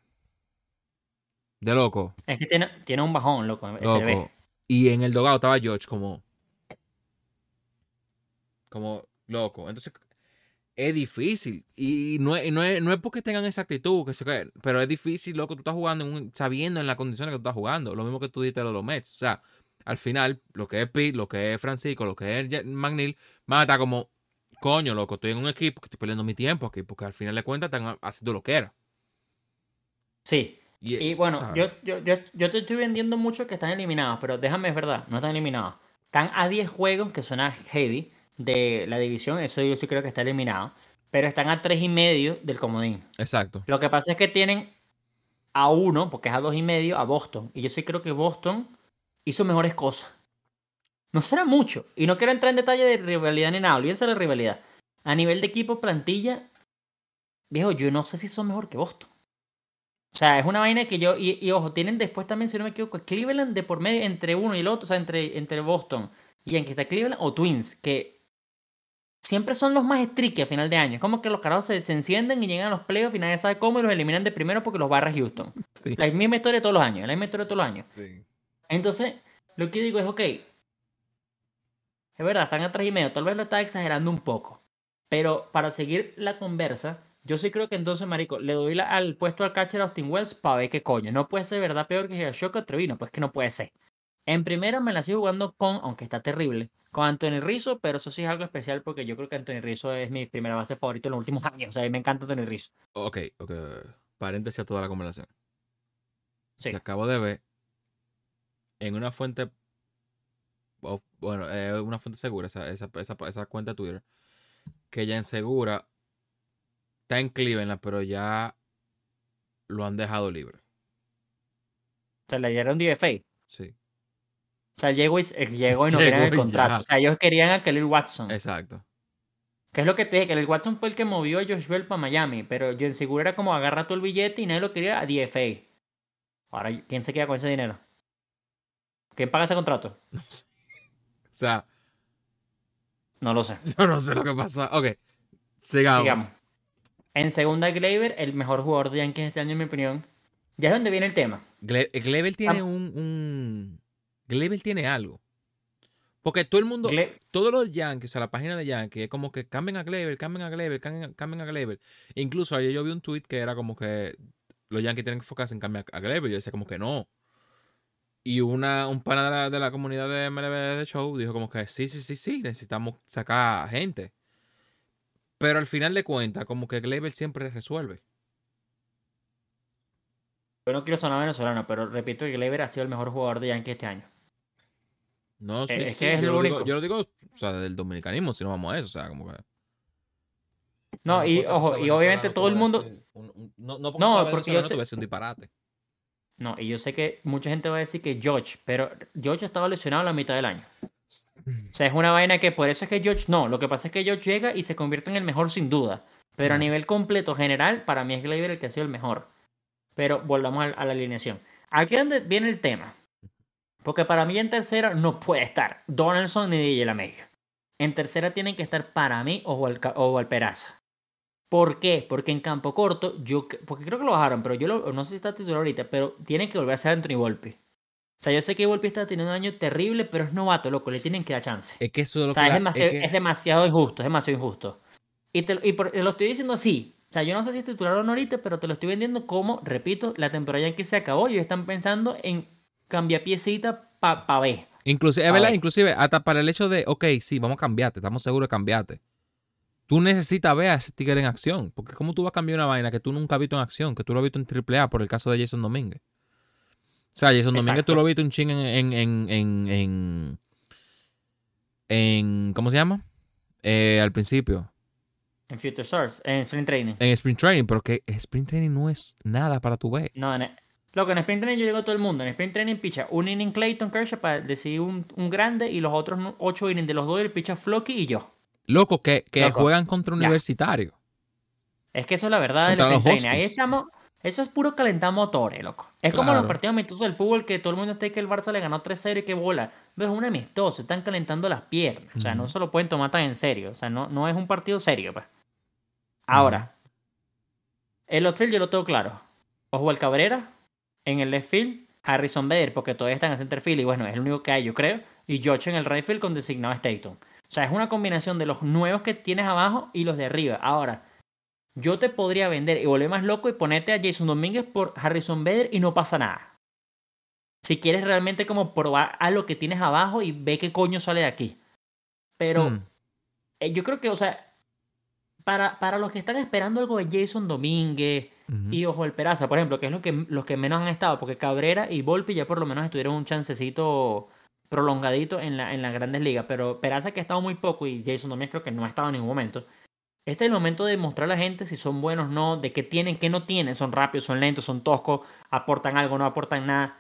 de loco. Es que tiene, tiene un bajón, loco. loco. Y en el dogado estaba George como. como loco. Entonces, es difícil. Y no es, no es, no es porque tengan esa actitud, que se, pero es difícil, loco. Tú estás jugando sabiendo en las condiciones que tú estás jugando. Lo mismo que tú dices de los Mets. O sea, al final, lo que es Pete, lo que es Francisco, lo que es McNeil, van a estar como, coño, loco, estoy en un equipo que estoy perdiendo mi tiempo aquí, porque al final de cuentas están haciendo lo que era. Sí. Y, bueno, yo, yo, yo, te estoy vendiendo mucho que están eliminados, pero déjame, es verdad, no están eliminados. Están a 10 juegos, que suena heavy, de la división, eso yo sí creo que está eliminado, pero están a 3 y medio del comodín. Exacto. Lo que pasa es que tienen a uno, porque es a dos y medio, a Boston. Y yo sí creo que Boston hizo mejores cosas. No será mucho. Y no quiero entrar en detalle de rivalidad ni nada. Olvídense de la rivalidad. A nivel de equipo, plantilla, viejo, yo no sé si son mejor que Boston. O sea, es una vaina que yo. Y, ojo, tienen después también, si no me equivoco, Cleveland de por medio entre uno y el otro. O sea, entre, entre Boston y en que está Cleveland o Twins. Que siempre son los más streaky a final de año. Es como que los carajos se, se encienden y llegan a los playoffs y nadie sabe cómo y los eliminan de primero porque los barra Houston. Sí. La misma historia de todos los años, la misma historia de todos los años. Sí. Entonces, lo que digo es, ok, es verdad, están a tres y medio, tal vez lo está exagerando un poco, pero para seguir la conversa, yo sí creo que entonces, marico, le doy la- al puesto al catcher Austin Wells para ver qué coño. No puede ser verdad peor que Shoka Trevino, pues que no puede ser. En primera me la sigo jugando con, aunque está terrible, con Anthony Rizzo, pero eso sí es algo especial porque yo creo que Anthony Rizzo es mi primera base favorito en los últimos años. O sea, a mí me encanta Anthony Rizzo. Ok, ok. Paréntesis a toda la conversación. Sí. Acabo de ver en una fuente. of- bueno, eh, una fuente segura, esa, esa, esa, esa cuenta de Twitter. Que ya en segura está en Cleveland, pero ya lo han dejado libre. O sea, le dieron DFA. Sí, O sea, llegó y, eh, llegó y no querían el contrato. ya. O sea, ellos querían a Khalil Watson. exacto. Que es lo que te dije, que el Watson fue el que movió a Josh Bell para Miami, pero yo en seguro era como agarra todo el billete y nadie lo quería a DFA. Ahora, ¿quién se queda con ese dinero? ¿Quién paga ese contrato? No sé. O sea, No lo sé. yo no sé lo que pasa. Ok, sigamos. Sigamos. En segunda, Gleyber, el mejor jugador de Yankees este año, en mi opinión. Ya es donde viene el tema. Gle- Gleyber tiene un, un. Gleyber tiene algo. Porque todo el mundo. Gle- todos los Yankees, o sea, la página de Yankees, es como que cambien a Gleyber, cambien a Gleyber, cambien, cambien a Gleyber. Incluso ayer yo vi un tweet que era como que los Yankees tienen que enfocarse en cambiar a Gleyber. Yo decía como que no. Y una, un pana de la, de la comunidad de MLB de Show dijo como que sí, sí, sí, sí, necesitamos sacar gente. Pero al final de cuentas, como que Gleyber siempre resuelve. Yo no quiero sonar venezolano, pero repito que Gleyber ha sido el mejor jugador de Yankees este año. No, sí, Eh, es sí, que es yo, lo lo digo, único. yo lo digo, o sea, del dominicanismo, si no vamos a eso, o sea, como que... No, y ojo, y obviamente todo el mundo. un- un- no, no, porque No, porque yo sé- un disparate. No, y yo sé que mucha gente va a decir que George, pero George estaba lesionado la mitad del año. O sea, es una vaina que por eso es que George no. Lo que pasa es que George llega y se convierte en el mejor sin duda. Pero a nivel completo, general, para mí es Gleyber el que ha sido el mejor. Pero volvamos a, a la alineación. Aquí es donde viene el tema. Porque para mí en tercera no puede estar Donaldson ni DJ LaMegio. En tercera tienen que estar para mí o Valperaza. ¿Por qué? Porque en campo corto, yo porque creo que lo bajaron, pero yo lo- no sé si está titular ahorita, pero tienen que volver a ser Anthony Volpi. O sea, yo sé que Volpi está teniendo un año terrible, pero es novato, loco, le tienen que dar chance. Es que eso es lo O sea, que... es demasiado, que- es demasiado injusto, es demasiado injusto. Y, te, y por- lo estoy diciendo así. O sea, yo no sé si es titular o no ahorita, pero te lo estoy vendiendo como, repito, la temporada ya que se acabó ellos están pensando en cambiar piecita para pa ver. Inclusive, es A verdad, ver. inclusive, hasta para el hecho de, ok, sí, vamos a cambiarte, estamos seguros de cambiarte. Tú necesitas ver a ese tigre en acción. Porque ¿cómo tú vas a cambiar una vaina que tú nunca has visto en acción? Que tú lo has visto en AAA por el caso de Jason Domínguez. O sea, Jason Domínguez Exacto. tú lo has visto un ching en, en, en, en, en, en- ¿cómo se llama? Eh, al principio. En Future Source, en Sprint Training. En Sprint Training, pero que Sprint Training no es nada para tu ver. No, en, loco, en Sprint Training yo digo a todo el mundo. En Sprint Training picha un inning Clayton Kershaw para decidir un, un grande y los otros ocho innings de los dos picha Flocky y yo. Loco, que, que Loco. juegan contra universitarios. Es que eso es la verdad sprint los. Ahí estamos. Eso es puro calentar motores, loco. Es como los partidos amistosos del fútbol que todo el mundo está que el Barça le ganó 3-0 y que bola. Pero es un amistoso, están calentando las piernas. O sea, no se lo pueden tomar tan en serio. O sea, no, no es un partido serio, pues. Ahora, el outfield yo lo tengo claro. Oswald Cabrera en el left field, Harrison Bader, porque todavía están en center field y bueno, es el único que hay, yo creo. Y George en el right field con designado Staton. O sea, es una combinación de los nuevos que tienes abajo y los de arriba. Ahora, yo te podría vender y volver más loco y ponerte a Jason Domínguez por Harrison Bader y no pasa nada. Si quieres realmente como probar a lo que tienes abajo y ve qué coño sale de aquí. Pero Mm. eh, yo creo que, o sea, para, para los que están esperando algo de Jason Domínguez y Ojo el Peraza, por ejemplo, que es lo que, los que menos han estado, porque Cabrera y Volpi ya por lo menos estuvieron un chancecito prolongadito en, la, en las grandes ligas, pero Peraza que ha estado muy poco y Jason Domínguez creo que no ha estado en ningún momento. Este es el momento de demostrar a la gente si son buenos o no, de qué tienen, qué no tienen, son rápidos, son lentos, son toscos, aportan algo, no aportan nada.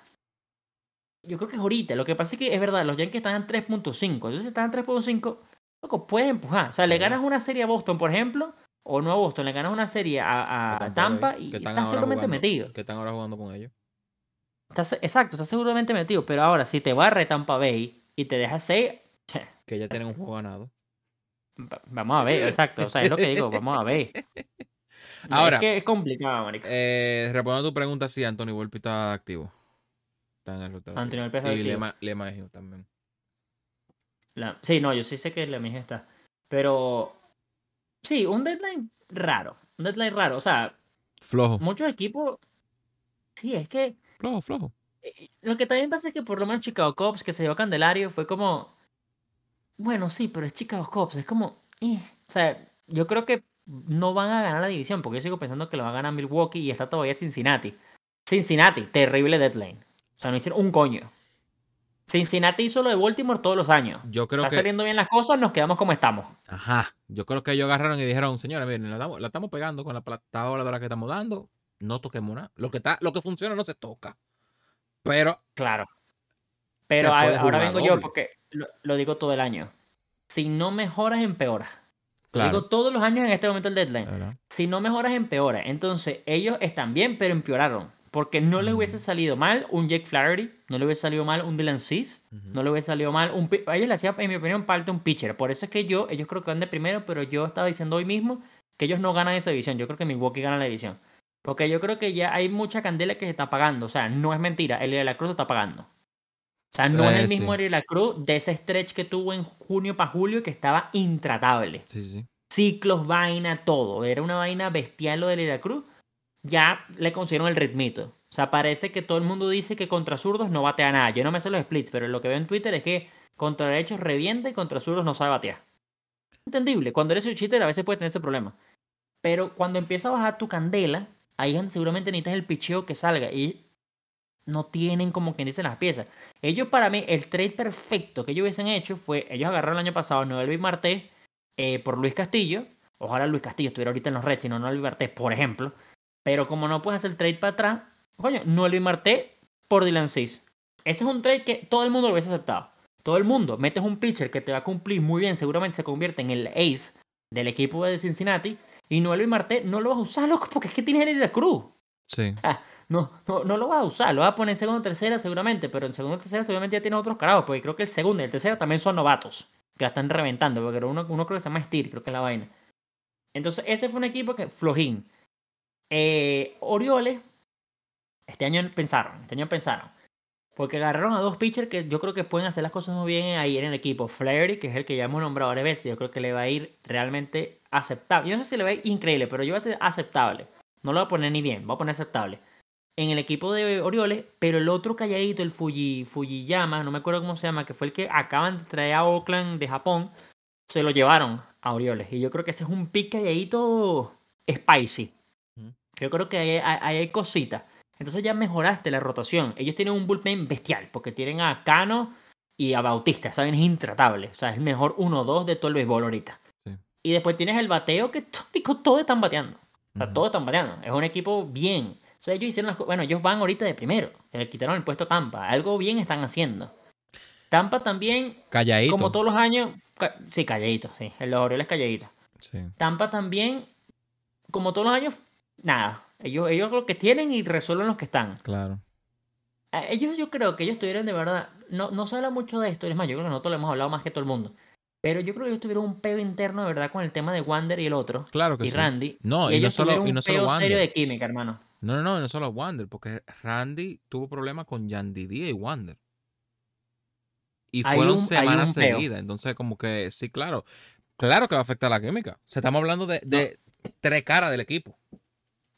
Yo creo que es ahorita. Lo que pasa es que es verdad, los Yankees están en 3.5. Entonces, si están en 3.5, loco, puedes empujar. O sea, le ganas una serie a Boston, por ejemplo, o no a Boston, le ganas una serie a, Tampa, y están estás seguramente jugando- metido. Que están ahora jugando con ellos. Estás, exacto, estás seguramente metido. Pero ahora, si te barre Tampa Bay y te deja 6, Que ya tienen un juego ganado. Va- Vamos a ver, exacto. O sea, es lo que digo, vamos a ver. Ahora, es que es complicado, marico. eh, respondiendo a tu pregunta, sí, Anthony Volpi está activo. Está en el rotativo. Anthony Volpi está Y activo. Lema, Lema Hill también. La- sí, no, yo sí sé que la mía está. Pero sí, un deadline raro. Un deadline raro. O sea, Flojo. muchos equipos. Sí, es que. Flojo, flojo. eh, Lo que también pasa es que por lo menos Chicago Cubs, que se llevó a Candelario, fue como. Bueno, sí, pero es Chicago Cubs. Es como. eh, O sea, yo creo que no van a ganar la división, porque yo sigo pensando que lo va a ganar Milwaukee y está todavía Cincinnati. Cincinnati, terrible deadline. O sea, no hicieron un coño. Cincinnati hizo lo de Baltimore todos los años. Yo creo Está que. saliendo bien las cosas, nos quedamos como estamos. Ajá. Yo creo que ellos agarraron y dijeron, señores, miren, la estamos, la estamos pegando con la plata voladora que estamos dando. No toquemos nada. Lo que está, lo que funciona no se toca. Pero Claro. Pero a- ahora vengo yo doble. porque lo, lo digo todo el año. Si no mejoras, empeoras. Lo claro. digo todos los años en este momento el deadline. ¿verdad? Si no mejoras, empeora. Entonces, ellos están bien, pero empeoraron. Porque no les hubiese Mm. salido mal un Jake Flaherty, no le hubiese salido mal un Dylan Ujú. no le hubiese salido mal un... A ellos le hacía, en mi opinión, falta un pitcher. Por eso es que yo, ellos creo que van de primero, pero yo estaba diciendo hoy mismo que ellos no ganan esa división. Yo creo que Milwaukee gana la división. Porque yo creo que ya hay mucha candela que se está apagando. O sea, no es mentira. El de la Cruz se está apagando. O sea, no es Eh, el mismo sí. De la Cruz de ese stretch que tuvo en junio para julio que estaba intratable Sí, sí, ciclos, vaina, todo. Era una vaina bestial lo de Lira Cruz. Ya le consiguieron el ritmito. O sea, parece que todo el mundo dice que contra zurdos no batea nada. Yo no me sé los splits, pero lo que veo en Twitter es que contra derechos revienta y contra zurdos no sabe batear. Entendible. Cuando eres un cheater a veces puedes tener ese problema. Pero cuando empieza a bajar tu candela, ahí es donde seguramente necesitas el picheo que salga. Y no tienen como quien dice las piezas. Ellos, para mí, el trade perfecto que ellos hubiesen hecho fue: ellos agarraron el año pasado a Noel Marté eh, por Luis Castillo. Ojalá Luis Castillo estuviera ahorita en los Reds y no Noel Marté, por ejemplo. Pero como no puedes hacer el trade para atrás, coño, Noel Marté por Dylan Cease. Ese es un trade que todo el mundo lo hubiese aceptado. Todo el mundo. Metes un pitcher que te va a cumplir muy bien, seguramente se convierte en el ace del equipo de Cincinnati. Y Noel Marté no lo vas a usar, loco, porque es que tienes el de Cruz. Sí. Ah, no, no, no lo vas a usar, lo vas a poner en segunda o tercera seguramente, pero en segunda o tercera seguramente ya tiene otros carajos, porque creo que el segundo y el tercero también son novatos, que la están reventando, porque uno, uno creo que se llama Steel, creo que es la vaina. Entonces, ese fue un equipo que flojín. Eh, Orioles, este año pensaron, este año pensaron, porque agarraron a dos pitchers que yo creo que pueden hacer las cosas muy bien ahí en el equipo. Flaherty, que es el que ya hemos nombrado varias veces, yo creo que le va a ir realmente aceptable. Yo no sé si le va a ir increíble, pero yo va a ser aceptable. No lo voy a poner ni bien, voy a poner aceptable. En el equipo de Orioles, pero el otro calladito, el Fuji, Fujiyama, no me acuerdo cómo se llama, que fue el que acaban de traer a Oakland de Japón, se lo llevaron a Orioles. Y yo creo que ese es un pick calladito spicy. Yo creo que ahí hay, ahí hay cositas. Entonces ya mejoraste la rotación. Ellos tienen un bullpen bestial, porque tienen a Cano y a Bautista. Saben, es intratable. O sea, es el mejor 1-2 de todo el béisbol ahorita. Sí. Y después tienes el bateo que to- todos están bateando. O sea, todos están bateando. Es un equipo bien. O sea, ellos hicieron las Bueno, ellos van ahorita de primero. Le quitaron el puesto a Tampa. Algo bien están haciendo. Tampa también, Calladito. como todos los años. ca- Sí, calladito, sí. El Orioles calladito. Sí. Tampa también, como todos los años, nada. Ellos, ellos lo que tienen y resuelven los que están. Claro. Ellos yo creo que ellos tuvieron de verdad, no, no se habla mucho de esto, es más, yo creo que nosotros lo hemos hablado más que todo el mundo. Pero yo creo que ellos tuvieron un peo interno de verdad con el tema de Wander y el otro, Claro que y sí. Randy. No, y y no ellos solo- tuvieron y no solo peo Wander. serio de química, hermano. No, no, no, no solo Wander, porque Randy tuvo problemas con Yandy Díaz y Wander. Y fueron un- semanas seguidas. Entonces, como que sí, claro. Claro que va a afectar la química. O sea, estamos hablando de, de tres caras del equipo.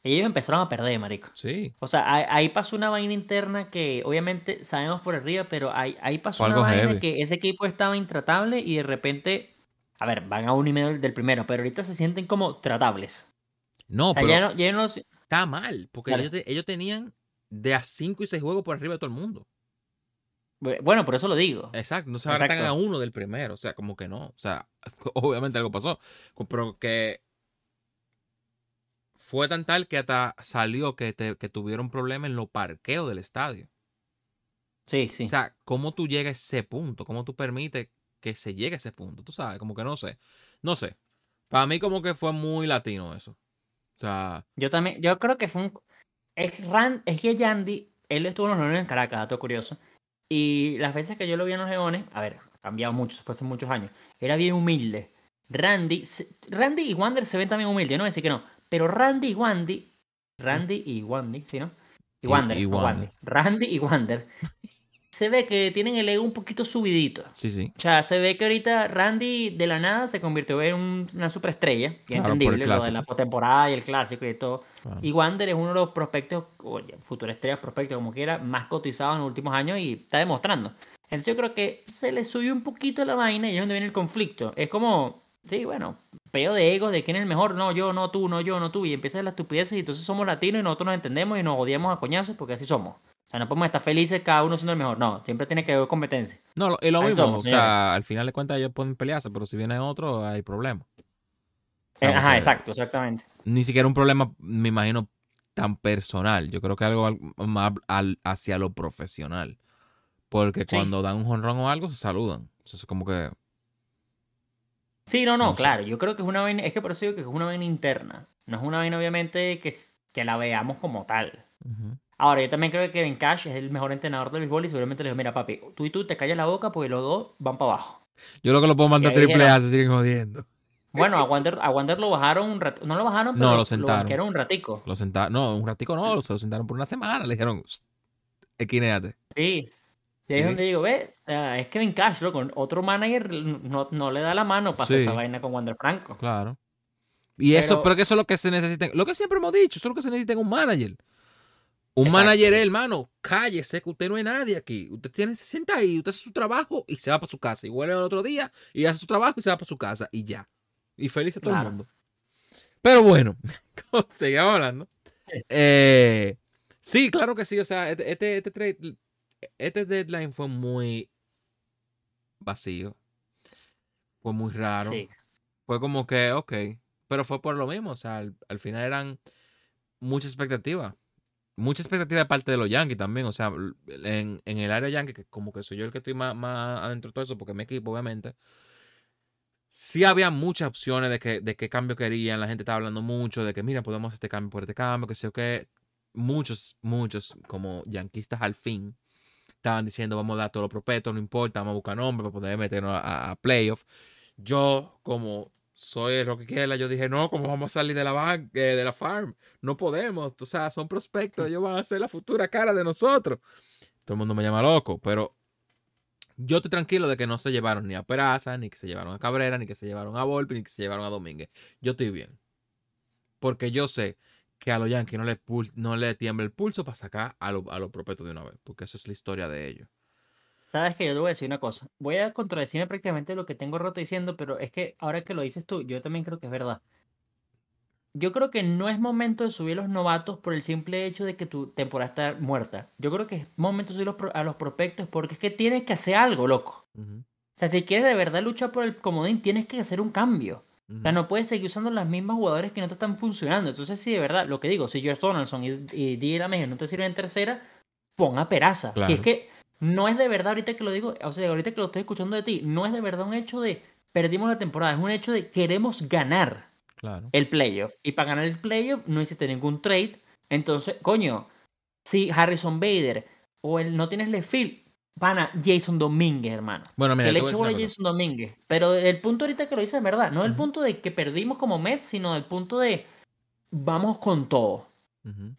Ellos empezaron a perder, marico. Sí. O sea, ahí, ahí pasó una vaina interna que obviamente sabemos por arriba, pero ahí, ahí pasó una vaina heavy. que ese equipo estaba intratable y de repente, a ver, van a un y medio del primero, pero ahorita se sienten como tratables. No, O sea, pero ya no, ya no- está mal. Porque Claro. ellos, te- ellos tenían de a 5 y 6 juegos por arriba de todo el mundo. Bueno, por eso lo digo. Exacto. No se Exacto. a uno del primero. O sea, como que no. O sea, obviamente algo pasó. Pero que fue tan tal que hasta salió que, te- que tuvieron problemas en los parqueos del estadio. Sí, sí. O sea, ¿cómo tú llegas a ese punto? ¿Cómo tú permites que se llegue a ese punto? Tú sabes, como que no sé. No sé. Para mí como que fue muy latino eso. O sea, Yo también, yo creo que fue un... Es, Ran, es que Yandy, él estuvo en los Leones en Caracas, dato curioso. Y las veces que yo lo vi en los Leones, a ver, ha cambiado mucho, fue hace muchos años. Era bien humilde. Randy, Randy y Wander se ven también humildes, no decir que no, pero Randy y Wandy, Randy y Wandy, ¿sí, no? Y Wander, y, Randy y Wander se ve que tienen el ego un poquito subidito. Sí, sí. O sea, se ve que ahorita Randy de la nada se convirtió en una superestrella, y es entendible, lo de la postemporada y el clásico y todo. Y Wander es uno de los prospectos, o futuras estrellas, prospectos, como quiera, más cotizados en los últimos años y está demostrando. Entonces yo creo que se le subió un poquito la vaina y es donde viene el conflicto. Es como, sí, bueno, peo de egos de quién es el mejor, no, yo, no, tú, no, yo, no, tú. Y empieza la estupidez y entonces somos latinos y nosotros nos entendemos y nos odiamos a coñazos porque así somos. O sea, no podemos estar felices cada uno siendo el mejor. No, siempre tiene que haber competencia. No, y lo mismo. o sea, al final de cuentas ellos pueden pelearse, pero si viene otro, hay problema. Eh, ajá, exacto, exactamente. Ni siquiera un problema, me imagino, tan personal. Yo creo que algo más hacia lo profesional. Porque cuando dan un jonrón o algo, se saludan. Eso es como que. Sí, no, no, claro. Yo creo que es una vaina. Es que por eso digo que es una vaina interna. No es una vaina, obviamente, que, que la veamos como tal. Ahora, yo también creo que Kevin Cash es el mejor entrenador del béisbol y seguramente le digo, mira, papi, tú y tú te callas la boca porque los dos van para abajo. Yo lo que lo puedo mandar triple A, se siguen jodiendo. Bueno, a Wander, a Wander lo bajaron un rato. No lo bajaron, pero no, lo sentaron. Lo un ratico. Lo sentaron. No, un ratico no, se lo sentaron por una semana. Le dijeron, equinéate. Sí. Y ahí es donde digo, ve, es Kevin Cash, loco. Otro manager no, no le da la mano para hacer esa vaina con Wander Franco. Claro. Y eso, pero que eso es lo que se necesita. Lo que siempre hemos dicho, eso es lo que se necesita en un manager. Un manager es, hermano, cállese, que usted no es nadie aquí. Usted tiene, se sienta ahí, usted hace su trabajo y se va para su casa. Y vuelve al otro día y hace su trabajo y se va para su casa. Y ya. Y feliz a todo el mundo. Pero bueno, seguimos hablando. Eh, sí, claro que sí. O sea, este, este, este, este, deadline fue muy vacío. Fue muy raro. Fue como que, ok. Pero fue por lo mismo. O sea, al final eran muchas expectativas mucha expectativa de parte de los Yankees también. O sea, en, el área Yankee, que como que soy yo el que estoy más, adentro de todo eso, porque mi equipo, obviamente, sí había muchas opciones de, que, de qué cambio querían. La gente estaba hablando mucho de que, mira, podemos hacer este cambio por este cambio, que sé yo qué. Muchos, muchos, como yanquistas al fin, estaban diciendo, vamos a dar todo lo propeto, no importa, vamos a buscar nombre para poder meternos a, a playoff. Yo, como soy Rocky Kela, yo dije, no, ¿cómo vamos a salir de la, eh, de la farm? No podemos, o sea, son prospectos, ellos van a ser la futura cara de nosotros. Todo el mundo me llama loco, pero yo estoy tranquilo de que no se llevaron ni a Peraza, ni que se llevaron a Cabrera, ni que se llevaron a Volpi, ni que se llevaron a Domínguez. Yo estoy bien. Porque yo sé que a los Yankees no le, no le tiembla el pulso para sacar a los a prospectos de una vez, porque esa es la historia de ellos. Sabes que yo te voy a decir una cosa. Voy a contradecirme prácticamente lo que tengo roto diciendo, pero es que ahora que lo dices tú, yo también creo que es verdad. Yo creo que no es momento de subir los novatos por el simple hecho de que tu temporada está muerta. Yo creo que es momento de subir a los prospectos porque es que tienes que hacer algo, loco. O sea, si quieres de verdad luchar por el comodín, tienes que hacer un cambio. O sea, no puedes seguir usando las mismas jugadores que no te están funcionando. Entonces, si de verdad, lo que digo, si George Donaldson y, y D. no te sirven en tercera, pon a Peraza. Que es que no es de verdad, ahorita que lo digo, o sea, ahorita que lo estoy escuchando de ti, no es de verdad un hecho de perdimos la temporada, es un hecho de queremos ganar el playoff. Y para ganar el playoff no hiciste ningún trade. Entonces, coño, si Harrison Bader o el no tienes Lefield, van a Jason Domínguez, hermano. Bueno, mira, que le eche a Jason Domínguez. Pero el punto ahorita que lo dice es verdad, no el punto de que perdimos como Mets, sino el punto de vamos con todo.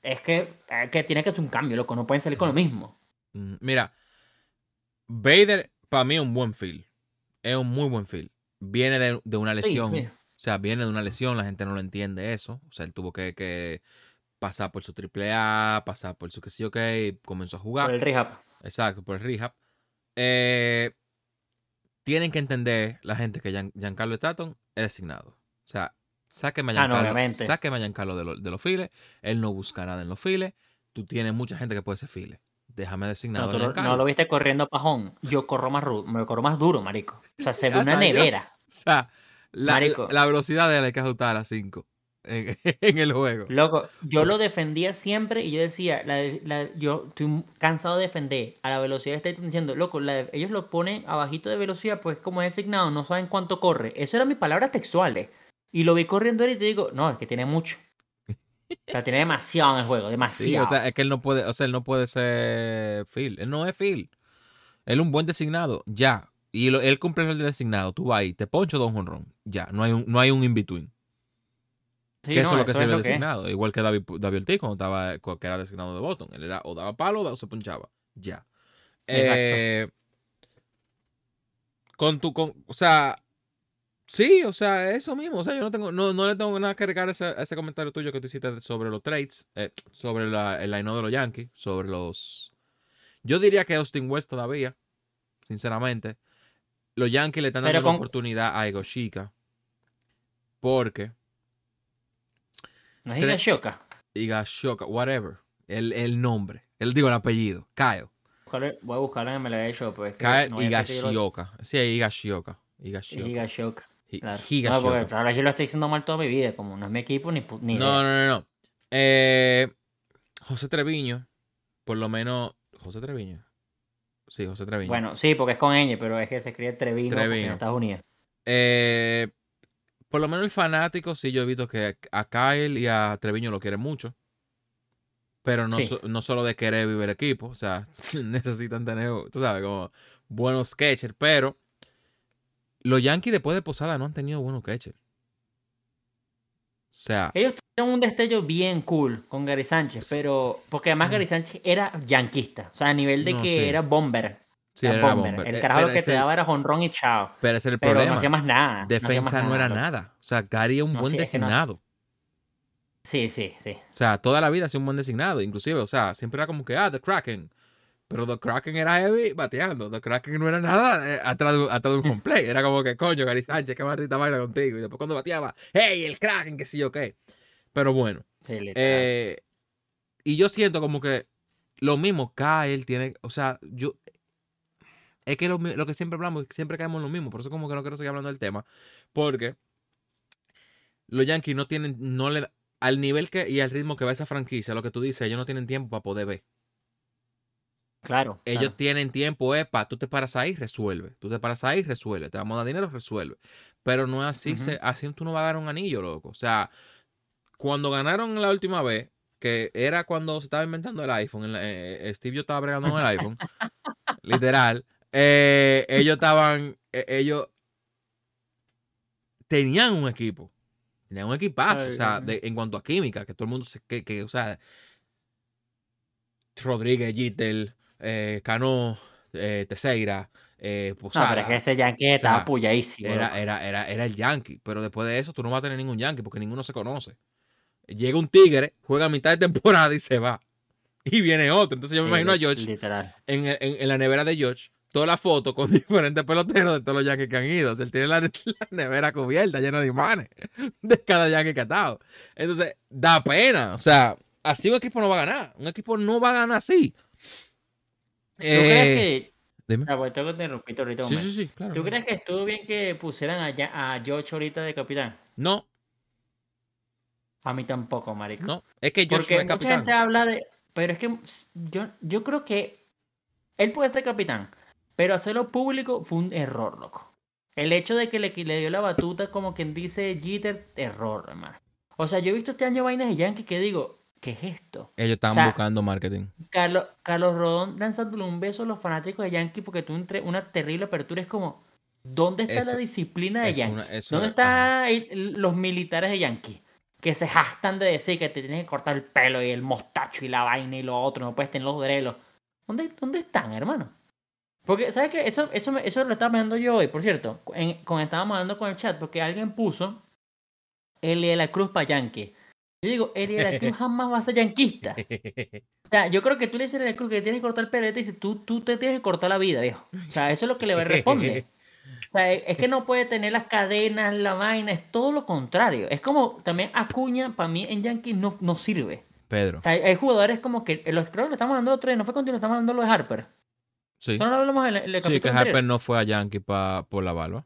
Es que, que tiene que hacer un cambio, loco, no pueden salir con lo mismo. Mira, Vader, para mí, es un buen feel. Es un muy buen feel. Viene de, una lesión. O sea, viene de una lesión, la gente no lo entiende eso. O sea, él tuvo que, pasar por su triple A, pasar por su que sí, ok, comenzó a jugar. Por el rehab. Exacto, por el rehab. Eh, tienen que entender la gente que Giancarlo Stanton es designado. O sea, sáqueme a ah, Giancarlo, de, de los files. Él no busca nada en los files. Tú tienes mucha gente que puede ser files déjame designado. No, no lo viste corriendo pajón. Yo corro más, me corro más duro, marico. O sea, se ve una nevera. O sea, la, la, velocidad de él hay que ajustar a 5 en, el juego. Loco, yo lo defendía siempre y yo decía, yo estoy cansado de defender a la velocidad que diciendo, loco, ellos lo ponen abajito de velocidad, pues como es designado, no saben cuánto corre. Eso eran mis palabras textuales. Y lo vi corriendo él y te digo, no, es que tiene mucho. O sea, tiene demasiado en el juego, demasiado. Sí, o sea, es que él no puede, o sea, él no puede ser Phil. Él no es Phil. Él es un buen designado, ya. y lo- él cumple el designado, tú vas ahí, te poncho dos honrón. Ya, no hay un, no hay un in-between. Sí, que eso es lo que sirve que designado. Igual que David, David Ortiz cuando estaba, que era designado de Boston. Él era o daba palo o se ponchaba. Ya. Eh, con tu, con, o sea, sí, o sea, eso mismo. O sea, yo no tengo, no, no le tengo nada que agregar a ese, a ese comentario tuyo que tú hiciste sobre los trades, eh, sobre la, el line de los Yankees, sobre los. Yo diría que Austin West todavía, sinceramente. Los Yankees le están dando con- oportunidad a Ego Chica. Porque No es Higashoka. Higashoka, whatever. El, el nombre. El digo el apellido. Kyle. Voy a buscarlo en MLB Show, pues. Kyle no yo Higashioka. Sí, Higashioka. Higashioka. Higashoka. Hi- Claro. No, Higashioka. porque ahora yo lo estoy diciendo mal toda mi vida, como no es mi equipo ni, ni No, no, no, no. Eh, José Treviño, por lo menos. José Treviño. Sí, José Treviño. Bueno, sí, porque es con ñ, pero es que se escribe Treviño, Treviño. en Estados Unidos. Eh, por lo menos el fanático, sí, yo he visto que a Kyle y a Treviño lo quieren mucho. Pero no, Sí. so- no solo de querer vivir el equipo. O sea, necesitan tener, tú sabes, como buenos catchers. Pero los Yankees después de Posada no han tenido buenos catchers. O sea, Ellos tuvieron un destello bien cool con Gary Sánchez, pero. Porque además Gary Sánchez era yanquista. O sea, a nivel de Mm. No, que sí. era bomber. Sí, era era bomber. bomber. El Eh, carajo pero que te daba era jonrón y chao. Pero ese es el Pero problema. no hacía más nada. Defensa más no era nada. O sea, Gary es un No, buen sí, designado. Sí, sí, sí. O sea, toda la vida ha sido un buen designado. Inclusive, o sea, siempre era como que, ah, The Kraken. Pero The Kraken era heavy bateando. The Kraken no era nada eh, atrás, de, atrás de un home play. Era como que, coño, Gary Sánchez, qué maldita vaina contigo. Y después cuando bateaba, hey, el Kraken, que sí yo qué. Pero bueno. Sí, eh, y yo siento como que lo mismo, Kyle tiene, o sea, yo... Es que lo, que siempre hablamos, siempre caemos en lo mismo. Por eso como que no quiero seguir hablando del tema. Porque los Yankees no tienen, no le, al nivel que y al ritmo que va esa franquicia, lo que tú dices, ellos no tienen tiempo para poder ver. claro. Ellos claro. tienen tiempo, epa, tú te paras ahí, resuelve. Tú te paras ahí, resuelve. Te vamos a dar dinero, resuelve. Pero no es así, se- así tú no vas a ganar un anillo, loco. O sea, cuando ganaron la última vez, que era cuando se estaba inventando el iPhone, eh, eh, Steve yo estaba bregando con el iPhone, literal, eh, ellos estaban, eh, ellos tenían un equipo. Tenían un equipazo, Ay, o sea, de- en cuanto a química, que todo el mundo se, que, que, o sea, Rodríguez, Jeter, eh, Cano, Teseira, eh, No, pero es que ese Yankee estaba sea, loco. Era, era, era, era el Yankee. Pero después de eso, tú no vas a tener ningún Yankee porque ninguno se conoce. Llega un Tigre, juega a mitad de temporada y se va. Y viene otro. Entonces yo me imagino a George Literal. en, en- en la nevera de George, toda la foto con diferentes peloteros de todos los Yankees que han ido. O sea, él tiene la, la nevera cubierta, llena de imanes de cada Yankee que ha estado. Entonces, da pena. O sea, así un equipo no va a ganar. Un equipo no va a ganar así. ¿Tú crees que.? dime. Ah, pues tengo que interrumpirte ahorita Sí, sí, sí, claro. ¿Tú crees que estuvo bien que pusieran a, a George ahorita de capitán? No, A mí tampoco, marico. no. Es que George Porque no es mucha capitán. gente habla de. Pero es que yo, yo creo que él puede ser capitán, pero hacerlo público fue un error, loco. El hecho de que le, le dio la batuta, como quien dice Jeter, error, hermano. O sea, yo he visto este año vainas de Yankee que digo, ¿qué es esto? Ellos O sea, buscando marketing. Carlos, Carlos Rodón lanzándole un beso a los fanáticos de Yankee porque tuvo un tre- una terrible apertura. Es como, ¿dónde está Eso- la disciplina de Yankee? una- ¿Dónde es- están los militares de Yankee? Que se jastan de decir que te tienes que cortar el pelo y el mostacho y la vaina y lo otro, no puedes tener los drelos. ¿Dónde, ¿Dónde están, hermano? Porque, ¿sabes qué? Eso, eso, eso lo estaba viendo yo hoy, por cierto, en- cuando estábamos hablando con el chat, porque alguien puso Eli de la Cruz para Yankee. Yo digo, Eli de la Cruz jamás va a ser yanquista. O sea, yo creo que tú le dices a la Cruz que tiene que cortar el pelo y te dice, tú, tú te tienes que cortar la vida, viejo. O sea, eso es lo que le responde. O sea, es que no puede tener las cadenas, la vaina, es todo lo contrario. Es como también Acuña, para mí en Yankees no, no sirve. Pedro. O sea, hay, hay jugadores como que, los, creo que lo estamos hablando el otro día, no fue contigo, estamos hablando lo de Harper. Sí. Eso no lo hablamos en el, en el Sí, que. Harper no fue a Yankee pa- por la barba.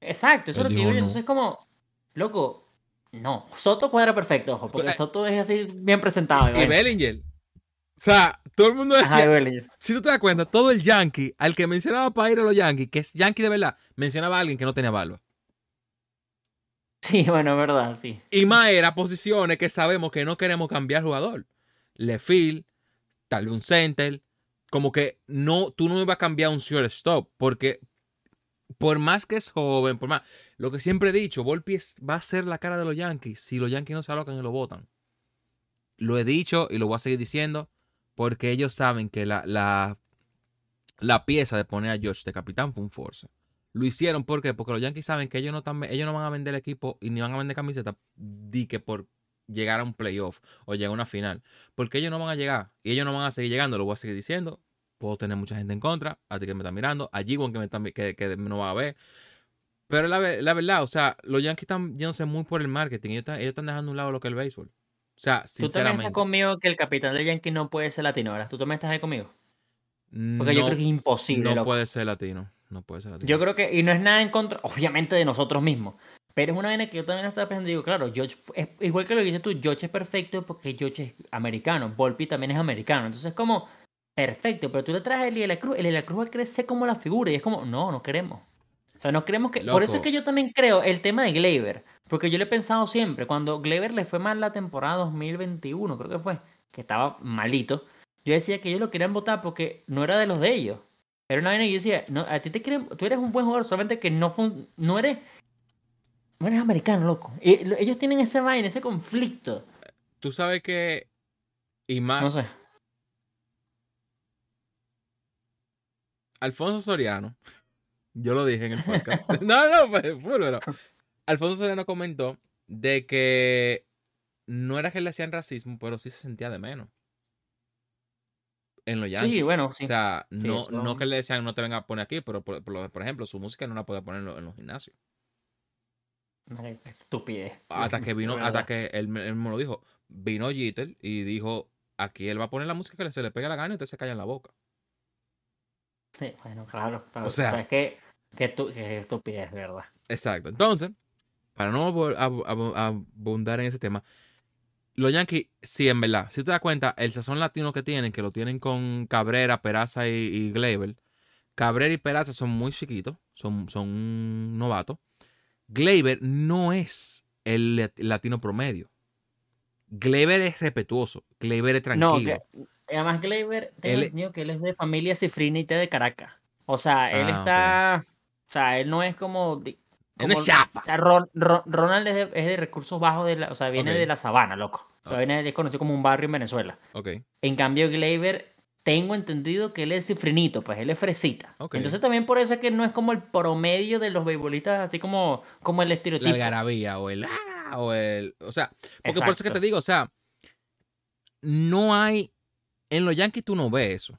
Exacto, eso es lo que digo yo. no. Entonces es como, loco, no. Soto cuadra perfecto, ojo, porque Eh, Soto es así bien presentado. Y bueno. Bellinger. O sea, todo el mundo Ajá, decía. y Bellinger. si tú te das cuenta, todo el Yankee, al que mencionaba para ir a los Yankees, que es Yankee de verdad, mencionaba a alguien que no tenía barba. Sí, bueno, es verdad, sí. Y más era posiciones que sabemos que no queremos cambiar jugador. Lefil, tal vez un center, como que no, tú no ibas a cambiar un shortstop, porque por más que es joven, por más, lo que siempre he dicho, Volpi va a ser la cara de los Yankees si los Yankees no se alocan y lo votan. Lo he dicho y lo voy a seguir diciendo porque ellos saben que la, la, la pieza de poner a George de capitán fue un force. Lo hicieron ¿por porque los Yankees saben que ellos no, ellos no van a vender el equipo y ni van a vender camiseta di que por llegar a un playoff o llegar a una final. Porque ellos no van a llegar y ellos no van a seguir llegando, lo voy a seguir diciendo. Puedo tener mucha gente en contra, a ti que me está mirando, a G1 que, me está, que, que no va a ver. Pero la, la, verdad, o sea, los Yankees están yéndose muy por el marketing. Ellos están, ellos están dejando a un lado lo que es el béisbol. O sea, sinceramente. ¿Tú también estás conmigo que el capitán de Yankees no puede ser latino ahora? ¿Tú también estás ahí conmigo? Porque yo creo que es imposible. No puede ser latino. No puede ser latino. Yo creo que, y no es nada en contra, obviamente, de nosotros mismos. Pero es una vaina que yo también estaba pensando. Digo, claro, George, es, igual que lo dices tú, George es perfecto porque George es americano. Volpi también es americano. Entonces es como, perfecto. Pero tú le traes a Eli de la Cruz. Eli de la Cruz va a crecer como la figura. Y es como, no, no queremos. O sea, no creemos que. Por eso es que yo también creo el tema de Gleyber. Porque yo le he pensado siempre, cuando Gleyber le fue mal la temporada 2021, creo que fue, que estaba malito, yo decía que ellos lo querían votar porque no era de los de ellos. Era una vaina y yo decía, no, a ti te quieren, tú eres un buen jugador, solamente que no, no eres. No eres americano, loco. Y, ellos tienen ese vaina, ese conflicto. Tú sabes que. Y más. No sé. Alfonso Soriano. Yo lo dije en el podcast. no, no, pues, bueno. Alfonso Soriano comentó de que no era que le hacían racismo, pero sí se sentía de menos. En los Yankees. Sí, bueno, sí. O sea, no, no que le decían no te venga a poner aquí, pero por, por, ejemplo, su música no la puede poner en los, gimnasios. Estupidez. Hasta que vino, hasta que él, él, me lo dijo. Vino Jeter y dijo: aquí él va a poner la música que se le pega la gana y usted se calla en la boca. Sí, bueno, claro. o sea, es que, que, tu, que estupidez, ¿verdad? Exacto. Entonces, para no abundar en ese tema, los Yankees, sí, en verdad, si te das cuenta, el sazón latino que tienen, que lo tienen con Cabrera, Peraza y, y Gleyber, Cabrera y Peraza son muy chiquitos, son, son novatos. Gleyber no es el latino promedio. Gleyber es respetuoso, Gleyber es tranquilo. No, además Gleyber, tengo que él es de familia cifrinita de Caracas. O sea, él ah, está, o sea, él no es como Ronald es de, recursos bajos, de la, o sea, viene de la sabana, loco. O sea, viene, es conocido como un barrio en Venezuela. Okay. En cambio, Gleyber, tengo entendido que él es cifrinito, pues él es fresita. Entonces también por eso es que no es como el promedio de los beisbolistas, así como, como el estereotipo. La algarabía o el... Ah, o el... O sea, porque por eso es que te digo, o sea, no hay... En los Yankees tú no ves eso.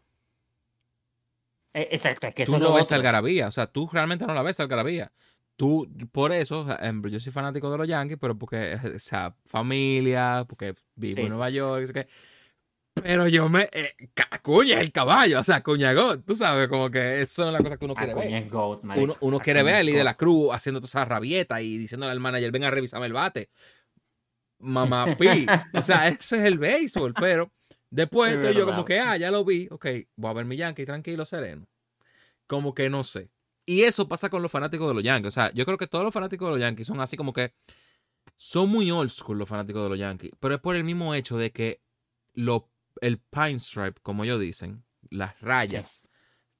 E, exacto, es que tú eso no ves algarabía, o sea, tú realmente no la ves algarabía tú, por eso, yo soy fanático de los Yankees, pero porque, o sea, familia, porque vivo en Nueva York, que, pero yo me. Eh, cuña el caballo, o sea, Cuña Goat, tú sabes, como que eso es la cosa que uno quiere ver. uno, uno quiere ver a Eli de la Cruz haciendo toda esa rabieta y diciéndole al manager, venga a revisarme el bate. Mamá Pi. o sea, ese es el béisbol, pero después estoy yo como que, ah, ya lo vi, ok, voy a ver mi Yankee tranquilo, sereno. Como que no sé. Y eso pasa con los fanáticos de los Yankees. O sea, yo creo que todos los fanáticos de los Yankees son así como que son muy old school los fanáticos de los Yankees. Pero es por el mismo hecho de que lo, el pine stripe, como ellos dicen, las rayas,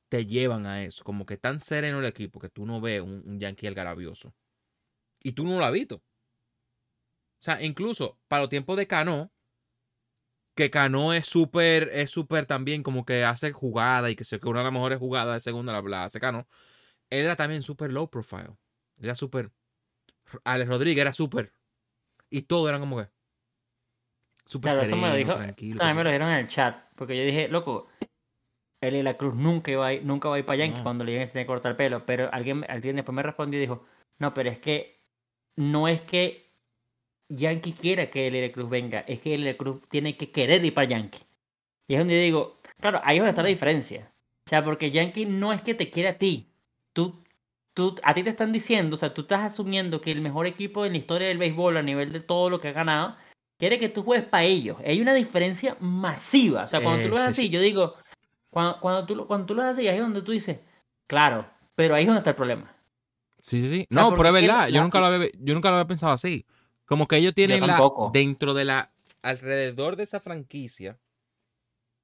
te llevan a eso. Como que tan sereno el equipo que tú no ves un, un Yankee algarabioso. Y tú no lo has visto. O sea, incluso para los tiempos de Cano, que Cano es súper, es súper también como que hace jugada y que se que una de las mejores jugadas de segunda la, la hace Cano él era también súper low profile. Era súper. Alex Rodríguez era súper. Y todo eran como que. Súper claro, sereno, eso me lo dijo, tranquilo. También me lo dijeron en el chat. Porque yo dije, loco, él y la Cruz nunca, iba a ir, nunca va a ir para Yankee cuando le iban a enseñar a cortar el pelo. Pero alguien, alguien después me respondió y dijo, no, pero es que no es que Yankee quiera que el Cruz venga, es que el Cruz tiene que querer ir para Yankee. Y es donde digo, claro, ahí es donde está la diferencia. O sea, porque Yankee no es que te quiera a ti, tú, tú, a ti te están diciendo, o sea, tú estás asumiendo que el mejor equipo en la historia del béisbol a nivel de todo lo que ha ganado, quiere que tú juegues para ellos. Hay una diferencia masiva. O sea, cuando tú lo ves así, yo digo, cuando, cuando, tú, cuando tú lo ves así, ahí es donde tú dices, claro, pero ahí es donde está el problema. Sí, sí, sí. no, pero es verdad, yo nunca, lo había, yo nunca lo había pensado así. Como que ellos tienen la, dentro de la, alrededor de esa franquicia,